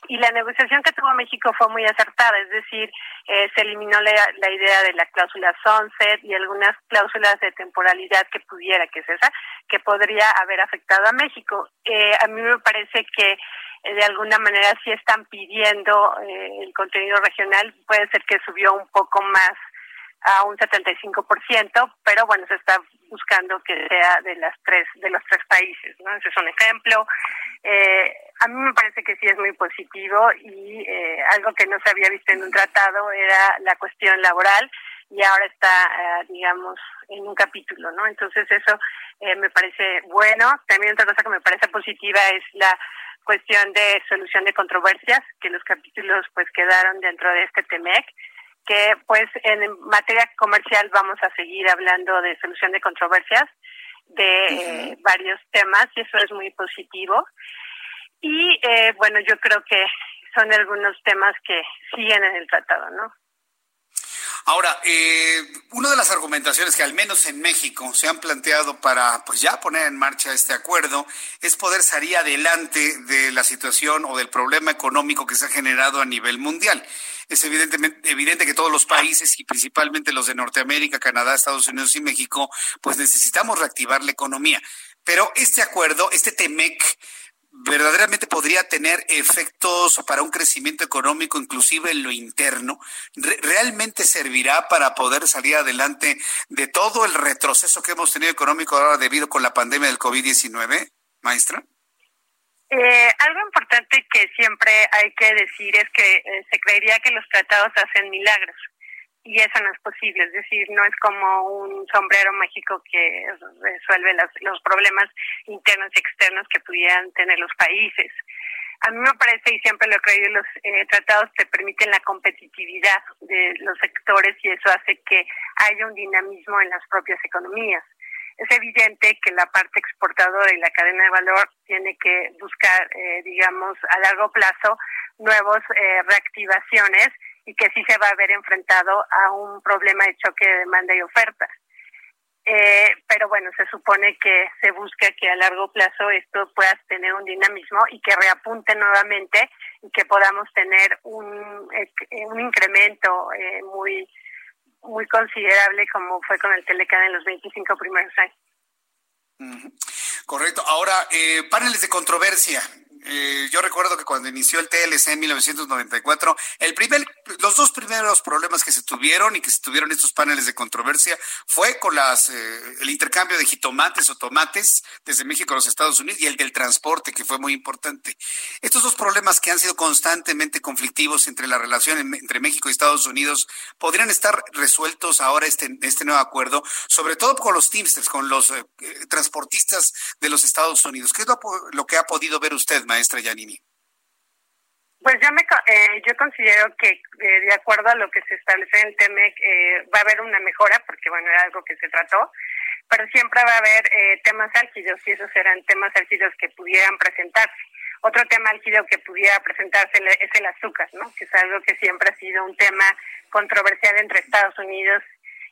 y la negociación que tuvo México fue muy acertada, es decir, eh, se eliminó la, la, idea de la cláusula sunset y algunas cláusulas de temporalidad que pudiera, que es esa, que podría haber afectado a México. Eh, a mí me parece que de alguna manera sí están pidiendo eh, el contenido regional, puede ser que subió un poco más a un 75%, pero bueno, se está buscando que sea de las tres de los tres países, ¿no? Ese es un ejemplo. Eh, a mí me parece que sí es muy positivo y eh, algo que no se había visto en un tratado era la cuestión laboral y ahora está, eh, digamos, en un capítulo, ¿no? Entonces eso me parece bueno. También otra cosa que me parece positiva es la cuestión de solución de controversias, que los capítulos pues quedaron dentro de este TEMEC que pues en materia comercial vamos a seguir hablando de solución de controversias de eh, varios temas y eso es muy positivo. Y eh, bueno, yo creo que son algunos temas que siguen en el tratado, ¿no? Ahora, eh, una de las argumentaciones que al menos en México se han planteado para pues ya poner en marcha este acuerdo es poder salir adelante de la situación o del problema económico que se ha generado a nivel mundial. Es evidentemente evidente que todos los países y principalmente los de Norteamérica, Canadá, Estados Unidos y México, pues necesitamos reactivar la economía. Pero este acuerdo, este TEMEC, verdaderamente podría tener efectos para un crecimiento económico, inclusive en lo interno, realmente servirá para poder salir adelante de todo el retroceso que hemos tenido económico ahora debido con la pandemia del COVID-19, maestra? Eh, algo importante que siempre hay que decir es que eh, se creería que los tratados hacen milagros y eso no es posible, es decir, no es como un sombrero mágico que resuelve los problemas internos y externos que pudieran tener los países. A mí me parece, y siempre lo he creído, los eh, tratados te permiten la competitividad de los sectores y eso hace que haya un dinamismo en las propias economías. Es evidente que la parte exportadora y la cadena de valor tiene que buscar, eh, digamos, a largo plazo nuevas eh, reactivaciones y que sí se va a ver enfrentado a un problema de choque de demanda y oferta. Eh, pero bueno, se supone que se busca que a largo plazo esto pueda tener un dinamismo y que reapunte nuevamente y que podamos tener un, eh, un incremento eh, muy muy considerable como fue con el Telecan en los 25 primeros años. Correcto. Ahora, paneles de controversia. Eh, yo recuerdo que cuando inició el TLC en 1994, el primer, los dos primeros problemas que se tuvieron y que se tuvieron estos paneles de controversia fue con las, eh, el intercambio de jitomates o tomates desde México a los Estados Unidos y el del transporte, que fue muy importante. Estos dos problemas que han sido constantemente conflictivos entre la relación entre México y Estados Unidos podrían estar resueltos ahora este, este nuevo acuerdo, sobre todo con los Teamsters, con los eh, transportistas de los Estados Unidos. ¿Qué es lo, que ha podido ver usted, maestra Yanini? Pues yo, me, eh, yo considero que eh, de acuerdo a lo que se establece en el TEMEC eh, va a haber una mejora, porque bueno, era algo que se trató, pero siempre va a haber temas álgidos y esos serán temas álgidos que pudieran presentarse. Otro tema álgido que pudiera presentarse es el azúcar, ¿no? que es algo que siempre ha sido un tema controversial entre Estados Unidos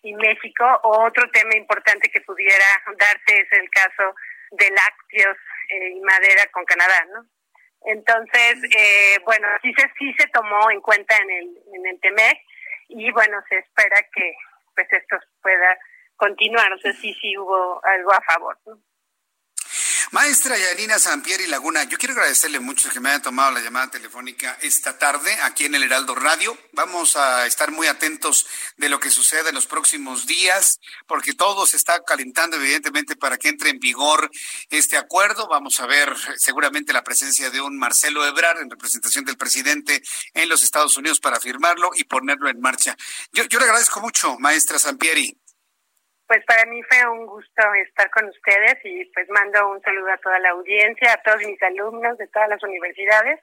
y México. O otro tema importante que pudiera darse es el caso de lácteos y madera con Canadá, ¿no? Entonces, eh, bueno, sí se, sí se tomó en cuenta en el, en el TEMEC y bueno, se espera que pues esto pueda continuar, o sea, sí, sí hubo algo a favor. ¿no? Maestra Yanina Sampieri Laguna, yo quiero agradecerle mucho que me haya tomado la llamada telefónica esta tarde aquí en el Heraldo Radio. Vamos a estar muy atentos de lo que suceda en los próximos días, porque todo se está calentando evidentemente para que entre en vigor este acuerdo. Vamos a ver seguramente la presencia de un Marcelo Ebrard en representación del presidente en los Estados Unidos para firmarlo y ponerlo en marcha. Yo, yo le agradezco mucho, maestra Sampieri. Pues para mí fue un gusto estar con ustedes y pues mando un saludo a toda la audiencia, a todos mis alumnos de todas las universidades.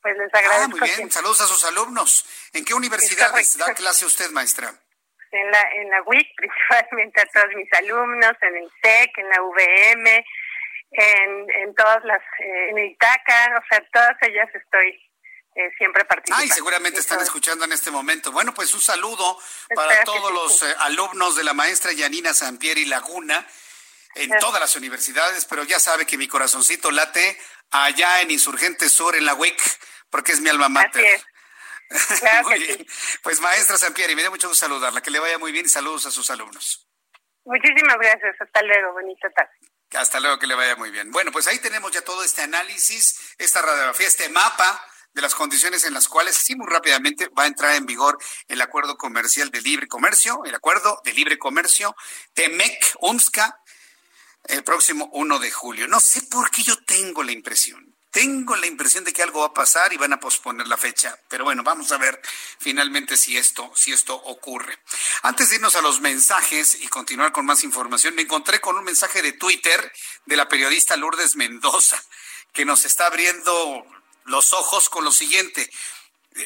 Pues les agradezco. Ah, muy bien, saludos a sus alumnos. ¿En qué universidades da clase usted, maestra? En la, en la WIC, principalmente a todos mis alumnos, en el TEC, en la VM, en, en todas las, eh, en Itaca, o sea, todas ellas estoy eh, siempre participan. Ay, seguramente están escuchando en este momento. Bueno, pues un saludo para todos los eh, alumnos de la maestra Yanina Sampieri Laguna en todas las universidades, pero ya sabe que mi corazoncito late allá en Insurgente Sur, en la WIC, porque es mi alma mater. Pues maestra Sampieri, me da mucho gusto saludarla, que le vaya muy bien y saludos a sus alumnos. Muchísimas gracias, hasta luego, bonita tarde. Hasta luego, que le vaya muy bien. Bueno, pues ahí tenemos ya todo este análisis, esta radiografía, este mapa de las condiciones en las cuales, sí, muy rápidamente va a entrar en vigor el acuerdo comercial de libre comercio, el acuerdo de libre comercio TEMEC, UMSCA, el próximo 1 de julio. No sé por qué yo tengo la impresión. Tengo la impresión de que algo va a pasar y van a posponer la fecha, pero bueno, vamos a ver finalmente si esto, si esto ocurre. Antes de irnos a los mensajes y continuar con más información, me encontré con un mensaje de Twitter de la periodista Lourdes Mendoza, que nos está abriendo los ojos con lo siguiente.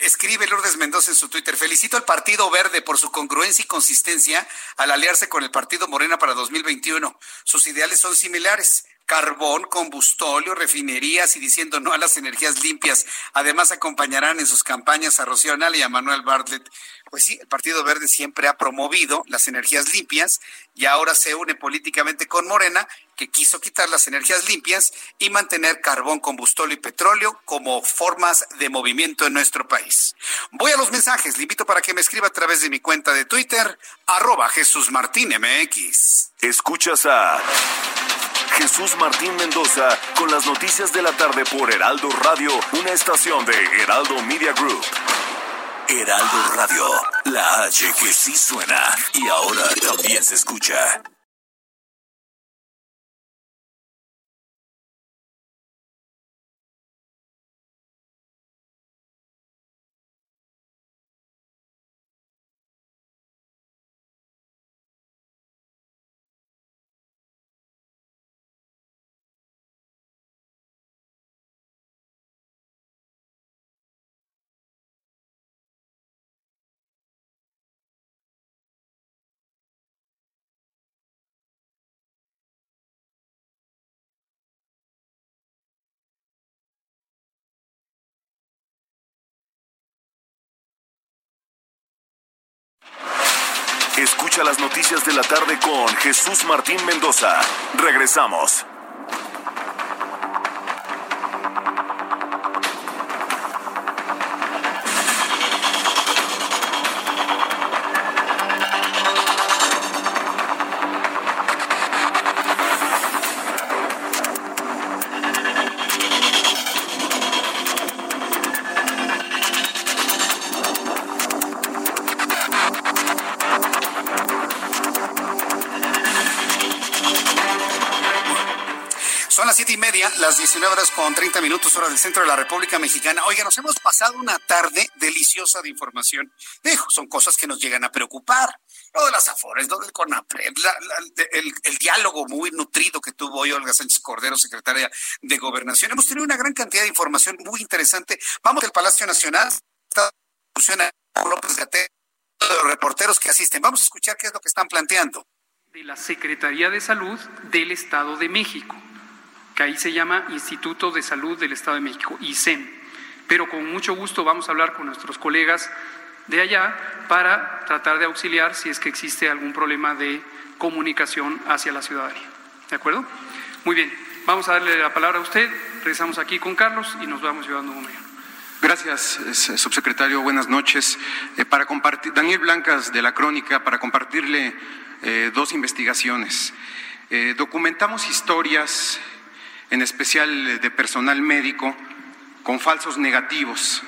Escribe Lourdes Mendoza en su Twitter, felicito al Partido Verde por su congruencia y consistencia al aliarse con el Partido Morena para 2021. Sus ideales son similares carbón, combustóleo, refinerías y diciendo no a las energías limpias. Además, acompañarán en sus campañas a Rocío Anal y a Manuel Bartlett. Pues sí, el Partido Verde siempre ha promovido las energías limpias y ahora se une políticamente con Morena, que quiso quitar las energías limpias y mantener carbón, combustóleo y petróleo como formas de movimiento en nuestro país. Voy a los mensajes. Le invito para que me escriba a través de mi cuenta de Twitter, arroba Jesús Martín MX. Escuchas a Jesús Martín Mendoza con las noticias de la tarde por Heraldo Radio, una estación de Heraldo Media Group. Heraldo Radio, la H que sí suena y ahora también se escucha. Escucha las noticias de la tarde con Jesús Martín Mendoza. Regresamos. Las 19 horas con 30 minutos, hora del centro de la República Mexicana. Oiga, nos hemos pasado una tarde deliciosa de información. Dejo, son cosas que nos llegan a preocupar. Lo de las Afores, lo del CONAPRED, el, el, diálogo muy nutrido que tuvo hoy Olga Sánchez Cordero, secretaria de Gobernación. Hemos tenido una gran cantidad de información muy interesante. Vamos al Palacio Nacional, está López Gaté, los reporteros que asisten. Vamos a escuchar qué es lo que están planteando. De la Secretaría de Salud del Estado de México que ahí se llama Instituto de Salud del Estado de México, ISEM. Pero con mucho gusto vamos a hablar con nuestros colegas de allá para tratar de auxiliar si es que existe algún problema de comunicación hacia la ciudadanía. ¿De acuerdo? Muy bien, vamos a darle la palabra a usted, regresamos aquí con Carlos y nos vamos llevando un momento. Gracias, subsecretario. Buenas noches. Eh, para compartir, Daniel Blancas de la Crónica, para compartirle eh, dos investigaciones. Eh, documentamos historias en especial de personal médico, con falsos negativos,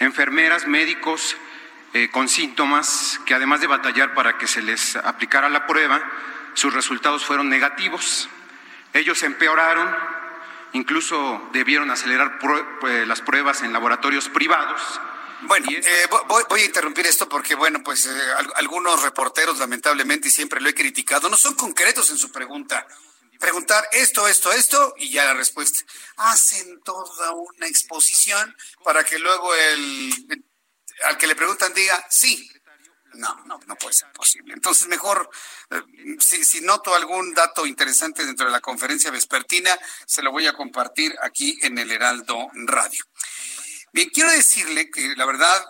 enfermeras, médicos eh, con síntomas que además de batallar para que se les aplicara la prueba, sus resultados fueron negativos. Ellos empeoraron, incluso debieron acelerar pues, las pruebas en laboratorios privados. Bueno, eh, voy, a interrumpir esto porque, bueno, pues eh, algunos reporteros, lamentablemente, y siempre lo he criticado, no son concretos en su pregunta preguntar esto, esto, esto y ya la respuesta. Hacen toda una exposición para que luego el, al que le preguntan diga sí. No, no, no puede ser posible. Entonces, mejor, eh, si, si noto algún dato interesante dentro de la conferencia vespertina, se lo voy a compartir aquí en el Heraldo Radio. Bien, quiero decirle que la verdad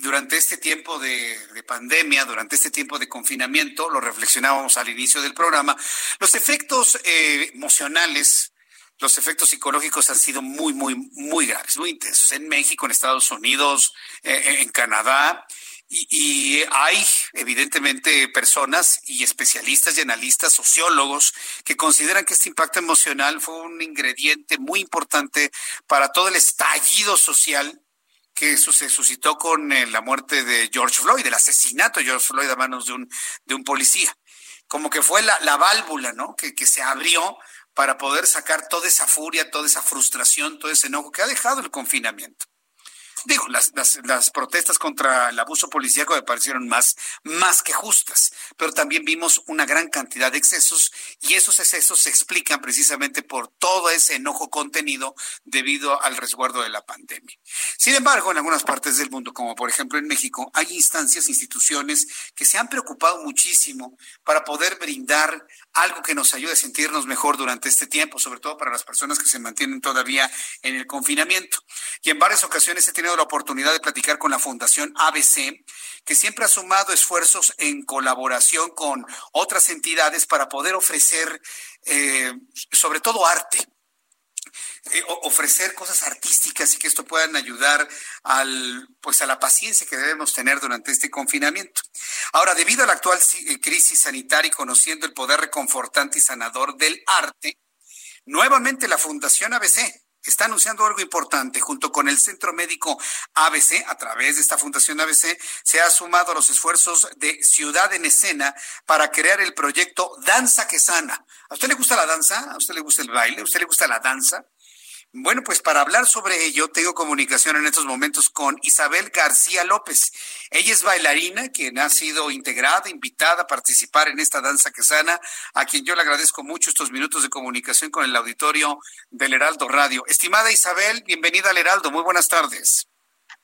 durante este tiempo de, pandemia, durante este tiempo de confinamiento, lo reflexionábamos al inicio del programa, los efectos eh, emocionales, los efectos psicológicos han sido muy, muy, muy graves, muy intensos. En México, en Estados Unidos, eh, en Canadá. Y, hay evidentemente personas y especialistas y analistas, sociólogos, que consideran que este impacto emocional fue un ingrediente muy importante para todo el estallido social que se suscitó con eh, la muerte de George Floyd, el asesinato de George Floyd a manos de un, de un policía. Como que fue la, la válvula, ¿no? Que, que se abrió para poder sacar toda esa furia, toda esa frustración, todo ese enojo que ha dejado el confinamiento. Digo, las, las, protestas contra el abuso policíaco me parecieron más, más que justas, pero también vimos una gran cantidad de excesos y esos excesos se explican precisamente por todo ese enojo contenido debido al resguardo de la pandemia. Sin embargo, en algunas partes del mundo, como por ejemplo en México, hay instancias, instituciones que se han preocupado muchísimo para poder brindar algo que nos ayude a sentirnos mejor durante este tiempo, sobre todo para las personas que se mantienen todavía en el confinamiento. Y en varias ocasiones he tenido la oportunidad de platicar con la Fundación ABC, que siempre ha sumado esfuerzos en colaboración con otras entidades para poder ofrecer, eh, sobre todo arte, eh, ofrecer cosas artísticas y que esto puedan ayudar al, pues a la paciencia que debemos tener durante este confinamiento. Ahora, debido a la actual eh, crisis sanitaria y conociendo el poder reconfortante y sanador del arte, nuevamente la Fundación ABC está anunciando algo importante. Junto con el Centro Médico ABC, a través de esta Fundación ABC, se ha sumado a los esfuerzos de Ciudad en Escena para crear el proyecto Danza que Sana. ¿A usted le gusta la danza? ¿A usted le gusta el baile? ¿A usted le gusta la danza? Bueno, pues para hablar sobre ello, tengo comunicación en estos momentos con Isabel García López. Ella es bailarina, quien ha sido integrada, invitada a participar en esta danza que sana, a quien yo le agradezco mucho estos minutos de comunicación con el auditorio del Heraldo Radio. Estimada Isabel, bienvenida al Heraldo, muy buenas tardes.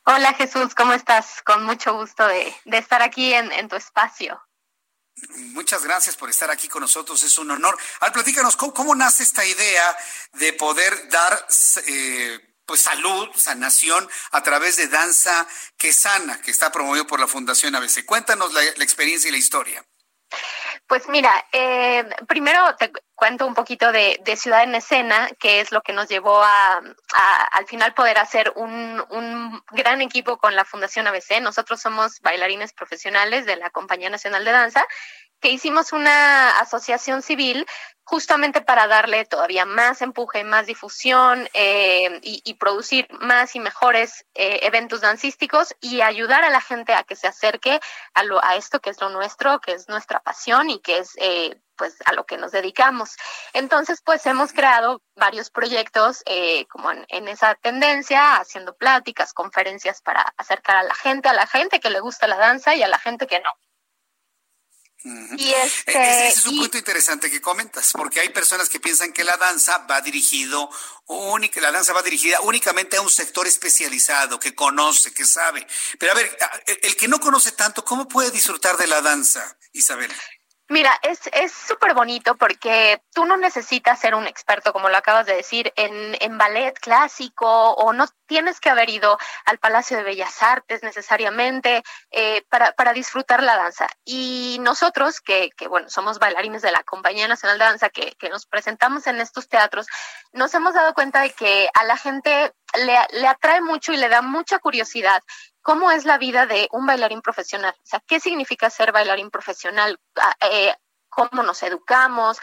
Hola Jesús, ¿cómo estás? Con mucho gusto de, estar aquí en tu espacio. Muchas gracias por estar aquí con nosotros, es un honor. Al platícanos, ¿cómo, nace esta idea de poder dar eh, pues salud, sanación a través de danza que sana, que está promovido por la Fundación ABC? Cuéntanos la, experiencia y la historia. Pues mira, eh, primero te cuento un poquito de, Ciudad en Escena, que es lo que nos llevó a, al final poder hacer un, un, gran equipo con la Fundación ABC. Nosotros somos bailarines profesionales de la Compañía Nacional de Danza, que hicimos una asociación civil justamente para darle todavía más empuje, más difusión eh, y, producir más y mejores eh, eventos dancísticos y ayudar a la gente a que se acerque a, lo, a esto que es lo nuestro, que es nuestra pasión y que es eh, pues a lo que nos dedicamos. Entonces, pues hemos creado varios proyectos eh, como en, en, esa tendencia, haciendo pláticas, conferencias para acercar a la gente, a la gente que le gusta la danza y a la gente que no. Y este, ese, es un punto interesante que comentas, porque hay personas que piensan que la danza va dirigido única, la danza va dirigida únicamente a un sector especializado que conoce, que sabe. Pero a ver, el que no conoce tanto, ¿cómo puede disfrutar de la danza, Isabel? Mira, es súper bonito porque tú no necesitas ser un experto, como lo acabas de decir, en, en, ballet clásico o no tienes que haber ido al Palacio de Bellas Artes necesariamente eh, para, para, disfrutar la danza. Y nosotros, que, que, bueno, somos bailarines de la Compañía Nacional de Danza, que, que nos presentamos en estos teatros, nos hemos dado cuenta de que a la gente le, le atrae mucho y le da mucha curiosidad cómo es la vida de un bailarín profesional. O sea, ¿qué significa ser bailarín profesional? Ah, eh, ¿Cómo nos educamos?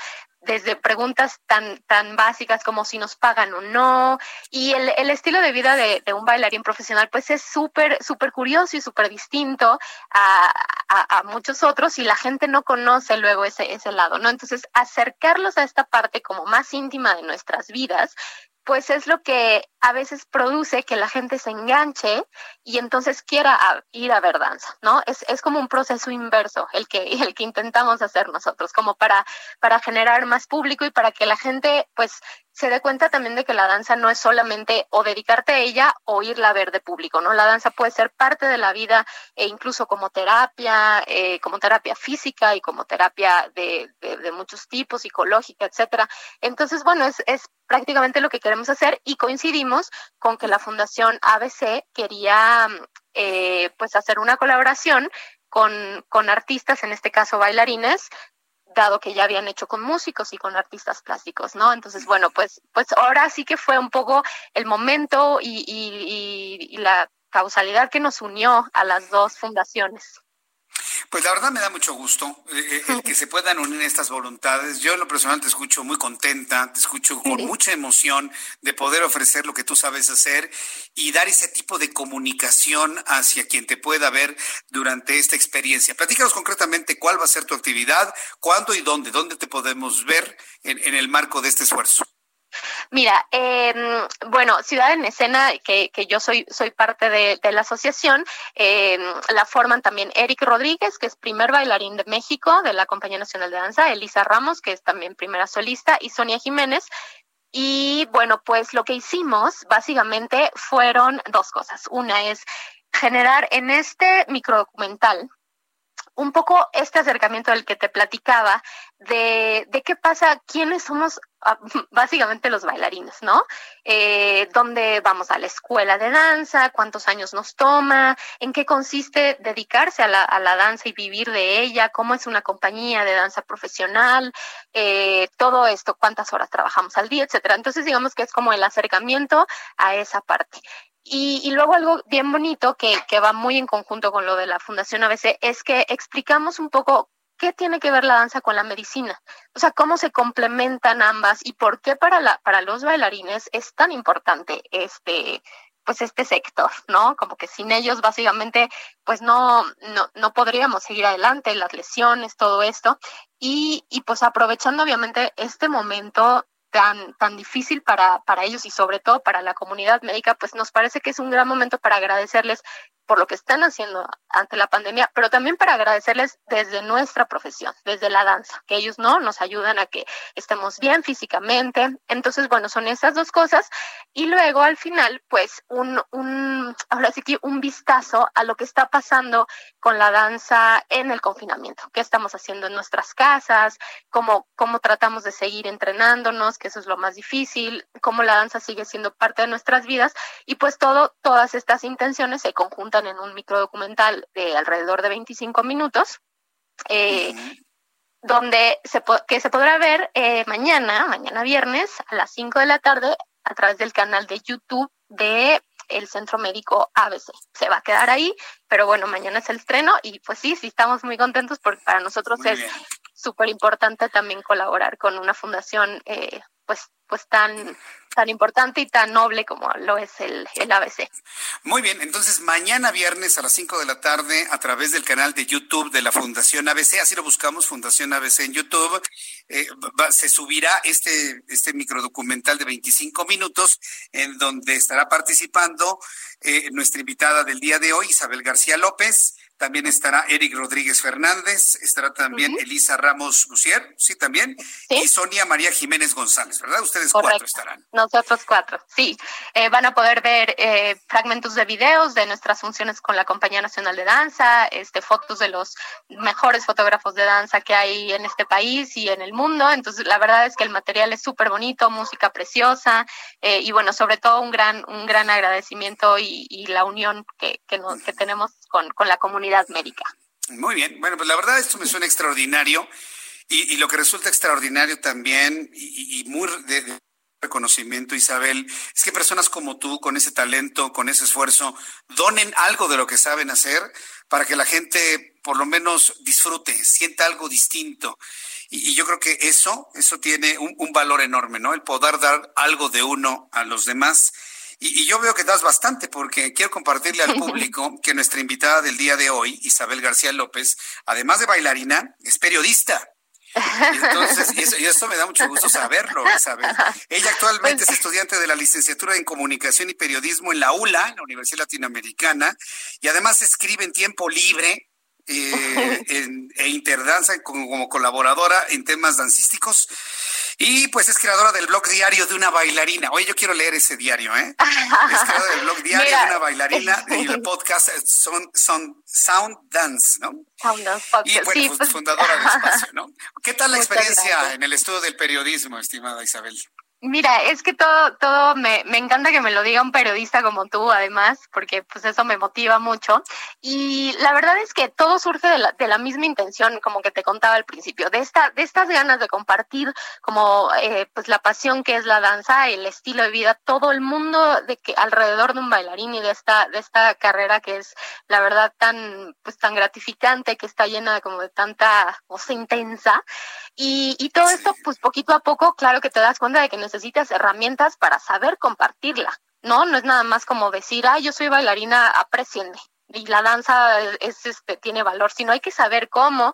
desde preguntas tan, tan básicas como si nos pagan o no. Y el, el estilo de vida de, un bailarín profesional, pues es súper, súper curioso y súper distinto a, a, a, muchos otros y la gente no conoce luego ese, ese lado, ¿no? Entonces, acercarlos a esta parte como más íntima de nuestras vidas pues es lo que a veces produce que la gente se enganche y entonces quiera ir a ver danza, ¿no? Es, es como un proceso inverso el que, el que intentamos hacer nosotros, como para, para generar más público y para que la gente, pues, se dé cuenta también de que la danza no es solamente o dedicarte a ella o irla a ver de público, ¿no? La danza puede ser parte de la vida e incluso como terapia, eh, como terapia física y como terapia de, de, muchos tipos, psicológica, etcétera. Entonces, bueno, es, es prácticamente lo que queremos hacer y coincidimos con que la Fundación ABC quería eh, pues hacer una colaboración con, con artistas, en este caso bailarines, dado que ya habían hecho con músicos y con artistas plásticos, ¿no? Entonces, bueno, pues, pues ahora sí que fue un poco el momento y, y, y la causalidad que nos unió a las dos fundaciones. Pues la verdad me da mucho gusto eh, eh, el que se puedan unir estas voluntades. Yo en lo personal te escucho muy contenta, te escucho con mucha emoción de poder ofrecer lo que tú sabes hacer y dar ese tipo de comunicación hacia quien te pueda ver durante esta experiencia. Platícanos concretamente cuál va a ser tu actividad, cuándo y dónde, dónde te podemos ver en, en el marco de este esfuerzo. Mira, eh, bueno, Ciudad en Escena, que, que yo soy, soy parte de, de la asociación, eh, la forman también Eric Rodríguez, que es primer bailarín de México de la Compañía Nacional de Danza, Elisa Ramos, que es también primera solista, y Sonia Jiménez. Y bueno, pues lo que hicimos básicamente fueron dos cosas. Una es generar en este microdocumental un poco este acercamiento del que te platicaba, de, de qué pasa, quiénes somos ah, básicamente los bailarines, ¿no? Eh, ¿Dónde vamos a la escuela de danza? ¿Cuántos años nos toma? ¿En qué consiste dedicarse a la, a la danza y vivir de ella? ¿Cómo es una compañía de danza profesional? Eh, todo esto, cuántas horas trabajamos al día, etcétera. Entonces, digamos que es como el acercamiento a esa parte. Y, luego algo bien bonito que, que va muy en conjunto con lo de la Fundación ABC es que explicamos un poco qué tiene que ver la danza con la medicina, o sea, cómo se complementan ambas y por qué para, la, para los bailarines es tan importante este pues este sector, ¿no? Como que sin ellos básicamente pues no, no, no podríamos seguir adelante, las lesiones, todo esto. Y, y pues aprovechando obviamente este momento tan, tan difícil para, para ellos y sobre todo para la comunidad médica, pues nos parece que es un gran momento para agradecerles por lo que están haciendo ante la pandemia, pero también para agradecerles desde nuestra profesión, desde la danza, que ellos no nos ayudan a que estemos bien físicamente. Entonces, bueno, son esas dos cosas. Y luego al final, pues, un, un, ahora sí que un vistazo a lo que está pasando con la danza en el confinamiento, qué estamos haciendo en nuestras casas, cómo, cómo tratamos de seguir entrenándonos, que eso es lo más difícil, cómo la danza sigue siendo parte de nuestras vidas. Y pues todo, todas estas intenciones se conjuntan en un microdocumental de alrededor de 25 minutos, eh, donde se que se podrá ver eh, mañana, mañana viernes, a las 5 de la tarde, a través del canal de YouTube de el Centro Médico ABC. Se va a quedar ahí, pero bueno, mañana es el estreno y pues sí, sí estamos muy contentos porque para nosotros muy es súper importante también colaborar con una fundación eh, pues pues tan tan importante y tan noble como lo es el, el ABC. Muy bien, entonces mañana viernes a las 5 de la tarde a través del canal de YouTube de la Fundación ABC, así lo buscamos, Fundación ABC en YouTube, eh, se subirá este, este microdocumental de 25 minutos en donde estará participando eh, nuestra invitada del día de hoy, Isabel García López, también estará Eric Rodríguez Fernández, estará también Elisa Ramos Bucier, sí, también, y Sonia María Jiménez González, ¿verdad? Ustedes cuatro estarán. Nosotros cuatro, sí. Eh, van a poder ver eh, fragmentos de videos de nuestras funciones con la Compañía Nacional de Danza, este, fotos de los mejores fotógrafos de danza que hay en este país y en el mundo. Entonces, la verdad es que el material es súper bonito, música preciosa, eh, y bueno, sobre todo un gran, un gran agradecimiento y, la unión que, que, que tenemos con, con la comunidad médica. Muy bien, bueno, pues la verdad esto me suena extraordinario y, lo que resulta extraordinario también y, muy de, reconocimiento, Isabel, es que personas como tú, con ese talento, con ese esfuerzo, donen algo de lo que saben hacer para que la gente por lo menos disfrute, sienta algo distinto. Y, yo creo que eso, eso tiene un, un valor enorme, ¿no? El poder dar algo de uno a los demás y, yo veo que das bastante porque quiero compartirle al público que nuestra invitada del día de hoy, Isabel García López, además de bailarina, es periodista. Y entonces, y eso, me da mucho gusto saberlo, Isabel. Ella actualmente es estudiante de la licenciatura en Comunicación y Periodismo en la ULA, en la Universidad Latinoamericana, y además escribe en tiempo libre eh, en, e interdanza como, como, colaboradora en temas dancísticos y pues es creadora del blog diario de una bailarina. Oye, yo quiero leer ese diario, ¿eh? Es creadora del blog diario de una bailarina y el podcast son, son Sound Dance, ¿no? Sound Dance Podcast. Y bueno, pues, fundadora del espacio, ¿no? ¿Qué tal la experiencia en el estudio del periodismo, estimada Isabel? Mira, es que todo, todo me, me encanta que me lo diga un periodista como tú, además, porque pues eso me motiva mucho. Y la verdad es que todo surge de la, de la misma intención, como que te contaba al principio, de esta, de estas ganas de compartir como eh, pues la pasión que es la danza, el estilo de vida, todo el mundo de que alrededor de un bailarín y de esta, de esta carrera que es la verdad tan, pues tan gratificante, que está llena de como de tanta cosa intensa. Y, y todo esto, pues poquito a poco, claro que te das cuenta de que necesitas herramientas para saber compartirla, ¿no? No es nada más como decir, ah, yo soy bailarina, aprecienme. Y la danza es, este, tiene valor, sino hay que saber cómo.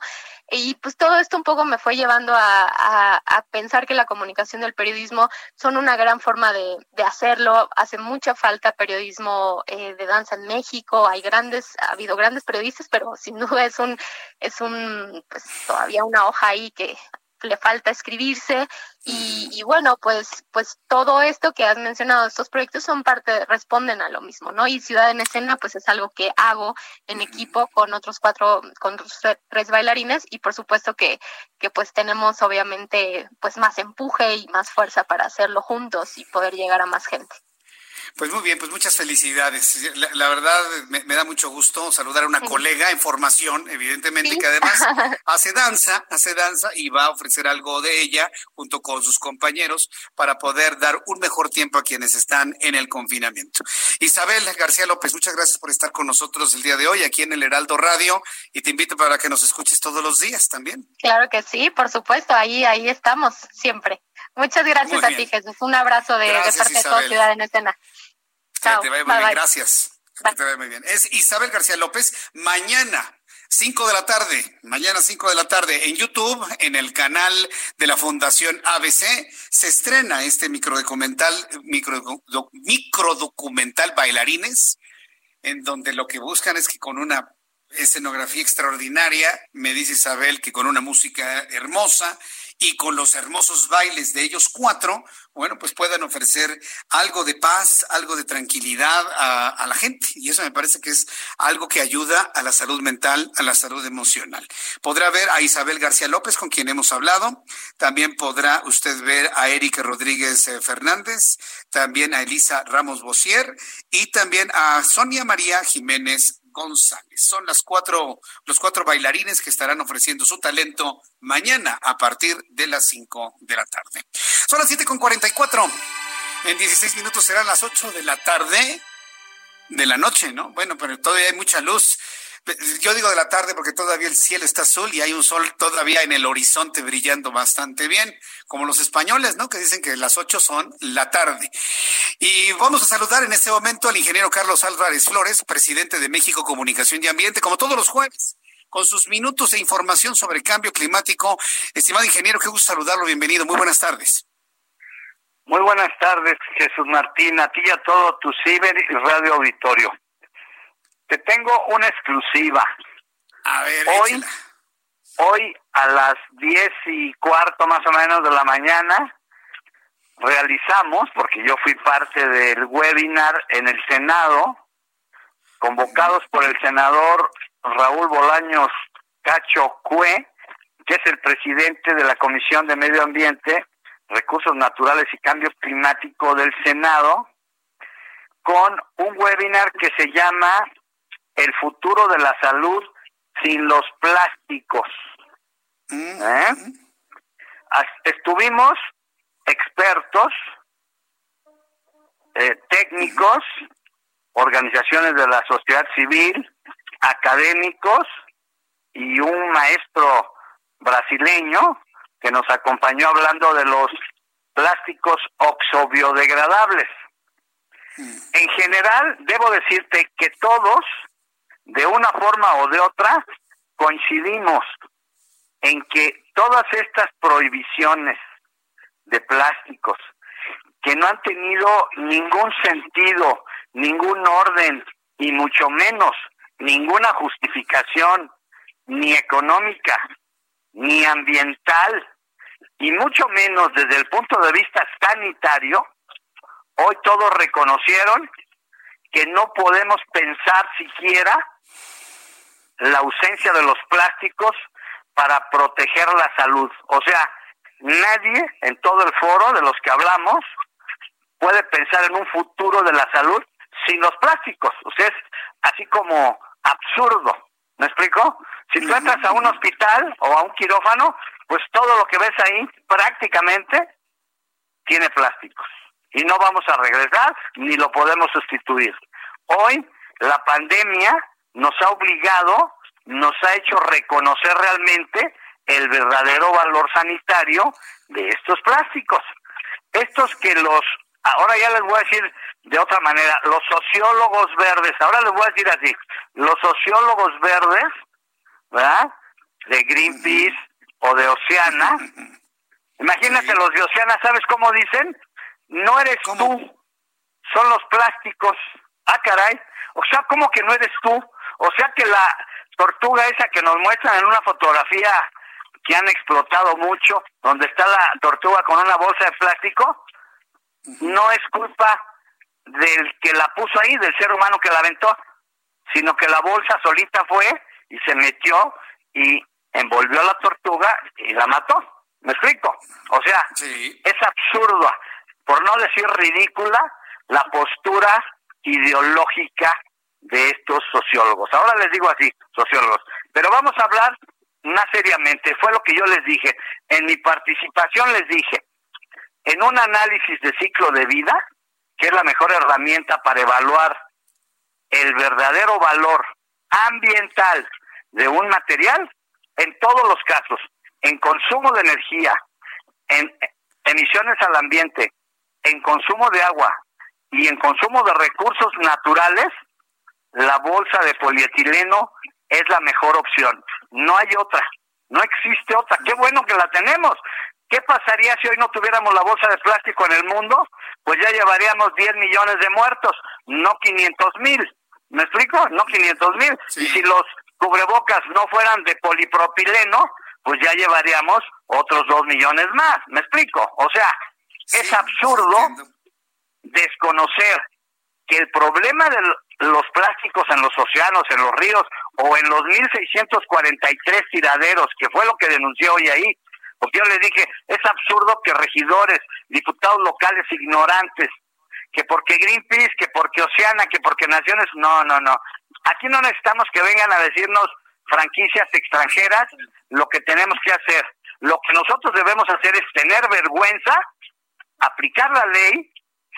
Y pues todo esto un poco me fue llevando a, a, pensar que la comunicación del periodismo son una gran forma de, de hacerlo. Hace mucha falta periodismo eh, de danza en México. Hay grandes, ha habido grandes periodistas, pero sin duda es un, es un, pues todavía una hoja ahí que le falta escribirse y, y, bueno, pues, pues todo esto que has mencionado, estos proyectos son parte, responden a lo mismo, ¿no? Y Ciudad en Escena, pues es algo que hago en equipo con otros cuatro, con tres bailarines y por supuesto que, que pues tenemos obviamente pues más empuje y más fuerza para hacerlo juntos y poder llegar a más gente. Pues muy bien, pues muchas felicidades. La, verdad me, da mucho gusto saludar a una colega en formación, evidentemente, que además hace danza, hace danza y va a ofrecer algo de ella junto con sus compañeros para poder dar un mejor tiempo a quienes están en el confinamiento. Isabel García López, muchas gracias por estar con nosotros el día de hoy aquí en el Heraldo Radio y te invito para que nos escuches todos los días también. Claro que sí, por supuesto, ahí, ahí estamos siempre. Muchas gracias a ti, Jesús. Un abrazo de, parte de toda Ciudad en Escena. Chao. te vaya muy bien, gracias. te vaya muy bien. Es Isabel García López. Mañana, 5 de la tarde, mañana 5 de la tarde, en YouTube, en el canal de la Fundación ABC, se estrena este microdocumental, micro, microdocumental Bailarines, en donde lo que buscan es que con una escenografía extraordinaria, me dice Isabel que con una música hermosa y con los hermosos bailes de ellos cuatro, bueno, pues puedan ofrecer algo de paz, algo de tranquilidad a, la gente. Y eso me parece que es algo que ayuda a la salud mental, a la salud emocional. Podrá ver a Isabel García López, con quien hemos hablado. También podrá usted ver a Erika Rodríguez eh, Fernández, también a Elisa Ramos Bosier y también a Sonia María Jiménez González. Son las cuatro, los cuatro bailarines que estarán ofreciendo su talento mañana a partir de las cinco de la tarde. Son las siete con cuarenta y cuatro. En 16 minutos serán las ocho de la tarde de la noche, ¿no? Bueno, pero todavía hay mucha luz. Yo digo de la tarde porque todavía el cielo está azul y hay un sol todavía en el horizonte brillando bastante bien, como los españoles, ¿no? Que dicen que las ocho son la tarde. Y vamos a saludar en este momento al ingeniero Carlos Álvarez Flores, presidente de México Comunicación y Ambiente, como todos los jueves con sus minutos de información sobre cambio climático. Estimado ingeniero, qué gusto saludarlo. Bienvenido. Muy buenas tardes. Muy buenas tardes, Jesús Martín, a ti y a todo tu ciber y radio auditorio. Te tengo una exclusiva. A ver, hoy, hoy a las diez y cuarto más o menos de la mañana realizamos, porque yo fui parte del webinar en el Senado, convocados por el senador Raúl Bolaños Cacho Cue, que es el presidente de la Comisión de Medio Ambiente, Recursos Naturales y Cambio Climático del Senado, con un webinar que se llama El futuro de la salud sin los plásticos. ¿Eh? Estuvimos expertos, eh, técnicos, organizaciones de la sociedad civil, académicos y un maestro brasileño que nos acompañó hablando de los plásticos oxobiodegradables. En general, debo decirte que todos, de una forma o de otra, coincidimos en que todas estas prohibiciones de plásticos, que no han tenido ningún sentido, ningún orden, y mucho menos ninguna justificación ni económica, ni ambiental, y mucho menos desde el punto de vista sanitario, hoy todos reconocieron que no podemos pensar siquiera la ausencia de los plásticos para proteger la salud. O sea, nadie en todo el foro de los que hablamos puede pensar en un futuro de la salud sin los plásticos. O sea, es así como absurdo. ¿Me explico? Si tú entras a un hospital o a un quirófano, pues todo lo que ves ahí prácticamente tiene plásticos. Y no vamos a regresar ni lo podemos sustituir. Hoy la pandemia nos ha obligado, nos ha hecho reconocer realmente el verdadero valor sanitario de estos plásticos. Estos que los, ahora ya les voy a decir de otra manera, los sociólogos verdes, ahora les voy a decir así, los sociólogos verdes, ¿verdad? De Greenpeace o de Oceana, imagínate los de Oceana, ¿sabes cómo dicen? No eres tú, son los plásticos. Ah, caray, o sea, ¿cómo que no eres tú? O sea que la tortuga esa que nos muestran en una fotografía que han explotado mucho, donde está la tortuga con una bolsa de plástico, no es culpa del que la puso ahí, del ser humano que la aventó, sino que la bolsa solita fue y se metió y envolvió a la tortuga y la mató. ¿Me explico? O sea, es absurdo, por no decir ridícula, la postura ideológica de estos sociólogos. Ahora les digo así, sociólogos, pero vamos a hablar más seriamente. Fue lo que yo les dije. En mi participación les dije, en un análisis de ciclo de vida, que es la mejor herramienta para evaluar el verdadero valor ambiental de un material, en todos los casos, en consumo de energía, en emisiones al ambiente, en consumo de agua y en consumo de recursos naturales, la bolsa de polietileno es la mejor opción. No hay otra, no existe otra. Qué bueno que la tenemos. ¿Qué pasaría si hoy no tuviéramos la bolsa de plástico en el mundo? Pues ya llevaríamos 10 millones de muertos, no 500 mil. ¿Me explico? No 500 mil. Y si los cubrebocas no fueran de polipropileno, pues ya llevaríamos otros 2 millones más. ¿Me explico? O sea, es absurdo desconocer que el problema de los plásticos en los océanos, en los ríos o en los 1.643 tiraderos, que fue lo que denunció hoy ahí, porque yo le dije, es absurdo que regidores, diputados locales ignorantes, que porque Greenpeace, que porque Oceana, que porque Naciones, no, no, no. Aquí no necesitamos que vengan a decirnos franquicias extranjeras lo que tenemos que hacer. Lo que nosotros debemos hacer es tener vergüenza, aplicar la ley,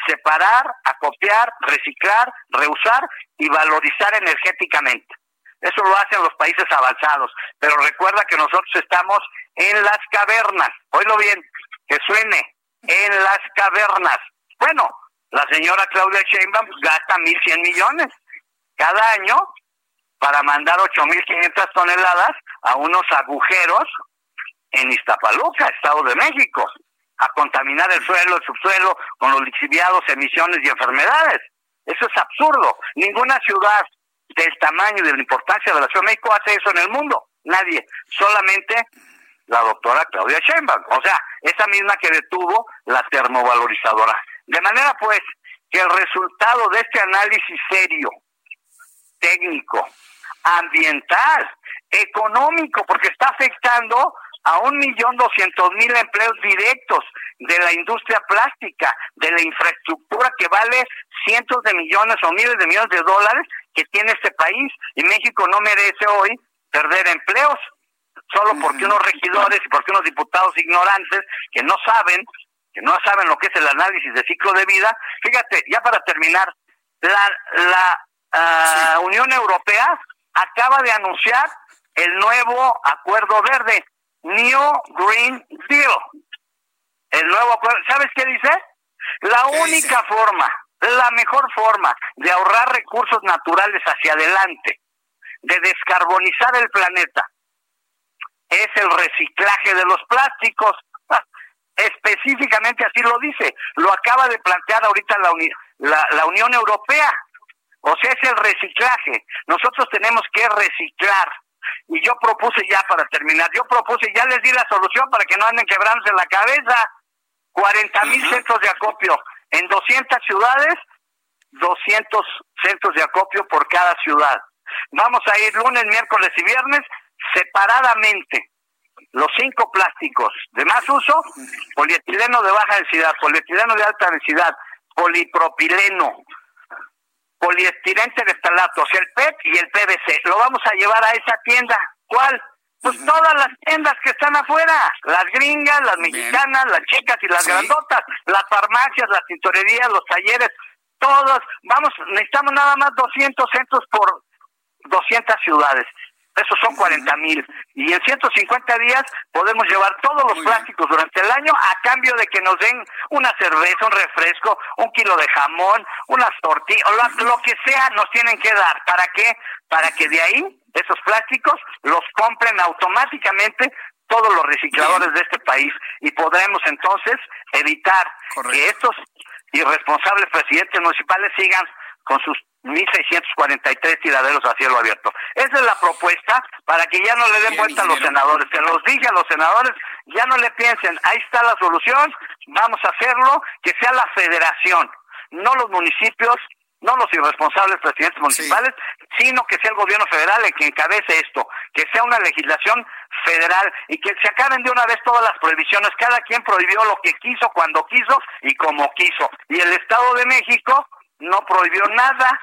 separar, acopiar, reciclar, reusar y valorizar energéticamente. Eso lo hacen los países avanzados. Pero recuerda que nosotros estamos en las cavernas. Oílo bien, que suene, en las cavernas. Bueno, la señora Claudia Sheinbaum gasta 1.100 millones cada año para mandar 8.500 toneladas a unos agujeros en Iztapaluca, Estado de México, a contaminar el suelo, el subsuelo, con los lixiviados, emisiones y enfermedades. Eso es absurdo. Ninguna ciudad del tamaño y de la importancia de la Ciudad de México hace eso en el mundo. Nadie. Solamente la doctora Claudia Sheinbaum. O sea, esa misma que detuvo la termovalorizadora. De manera, pues, que el resultado de este análisis serio, técnico, ambiental, económico, porque está afectando a un millón doscientos mil empleos directos de la industria plástica, de la infraestructura que vale cientos de millones o miles de millones de dólares que tiene este país. Y México no merece hoy perder empleos solo porque unos regidores y porque unos diputados ignorantes que no saben que no saben lo que es el análisis de ciclo de vida. Fíjate, ya para terminar, la, la ah, Unión Europea acaba de anunciar el nuevo acuerdo verde, New Green Deal. El nuevo acuerdo, ¿sabes qué dice? La única forma, la mejor forma de ahorrar recursos naturales hacia adelante, de descarbonizar el planeta, es el reciclaje de los plásticos. Específicamente así lo dice, lo acaba de plantear ahorita la, la Unión Europea. O sea, es el reciclaje. Nosotros tenemos que reciclar. Y yo propuse ya para terminar, yo propuse, ya les di la solución para que no anden quebrándose la cabeza. 40 mil centros de acopio en 200 ciudades, 200 centros de acopio por cada ciudad. Vamos a ir lunes, miércoles y viernes separadamente los cinco plásticos de más uso, polietileno de baja densidad, polietileno de alta densidad, polipropileno, poliestirente de estalatos, el PET y el PVC. Lo vamos a llevar a esa tienda. ¿Cuál? Pues todas las tiendas que están afuera, las gringas, las mexicanas, las chicas y las grandotas, las farmacias, las tintorerías, los talleres, todos, vamos, necesitamos nada más 200 centros por 200 ciudades. Esos son 40 mil. Y en 150 días podemos llevar todos los plásticos durante el año a cambio de que nos den una cerveza, un refresco, un kilo de jamón, unas tortillas, lo, que sea nos tienen que dar. ¿Para qué? Para que de ahí esos plásticos los compren automáticamente todos los recicladores de este país y podremos entonces evitar que estos irresponsables presidentes municipales sigan con sus 1.643 tiraderos a cielo abierto. Esa es la propuesta para que ya no le den vuelta a los senadores. Se los a los senadores, ya no le piensen, ahí está la solución, vamos a hacerlo, que sea la federación, no los municipios, no los irresponsables presidentes municipales, sino que sea el gobierno federal el que encabece esto, que sea una legislación federal y que se acaben de una vez todas las prohibiciones. Cada quien prohibió lo que quiso, cuando quiso y como quiso. Y el Estado de México no prohibió nada.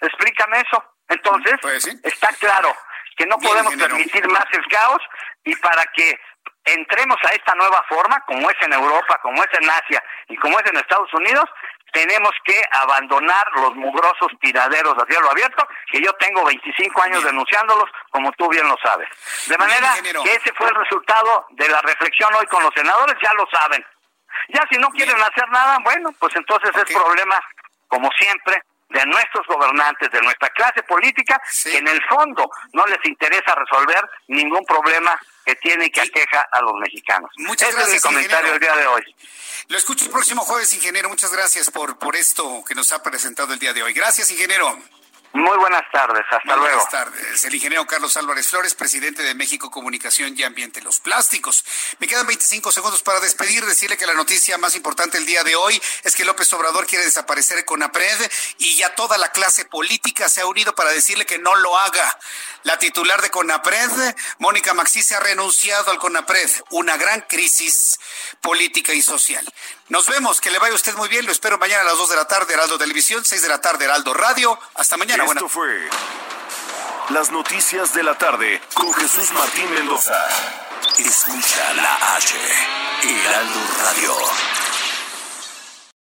Explícame eso. Entonces, pues está claro que no podemos permitir más el caos y para que entremos a esta nueva forma, como es en Europa, como es en Asia y como es en Estados Unidos, tenemos que abandonar los mugrosos tiraderos a cielo abierto, que yo tengo 25 años denunciándolos, como tú bien lo sabes. De manera que ese fue el resultado de la reflexión hoy con los senadores, ya lo saben. Ya si no quieren hacer nada, bueno, pues entonces es problema como siempre, de nuestros gobernantes, de nuestra clase política, que en el fondo no les interesa resolver ningún problema que tiene que aqueja a los mexicanos. Muchas gracias, es mi comentario el día de hoy. Lo escucho el próximo jueves, ingeniero. Muchas gracias por, por esto que nos ha presentado el día de hoy. Gracias, ingeniero. Muy buenas tardes, hasta luego. Buenas tardes. El ingeniero Carlos Álvarez Flores, presidente de México Comunicación y Ambiente. Los plásticos. Me quedan 25 segundos para despedir, decirle que la noticia más importante el día de hoy es que López Obrador quiere desaparecer CONAPRED y ya toda la clase política se ha unido para decirle que no lo haga. La titular de CONAPRED, Mónica Maxi, se ha renunciado al CONAPRED. Una gran crisis política y social. Nos vemos, que le vaya usted muy bien. Lo espero mañana a las 2 de la tarde, Heraldo Televisión, 6 de la tarde, Heraldo Radio. Hasta mañana. Esto fue las noticias de la tarde con Jesús Martín Mendoza. Escucha la H, Heraldo Radio.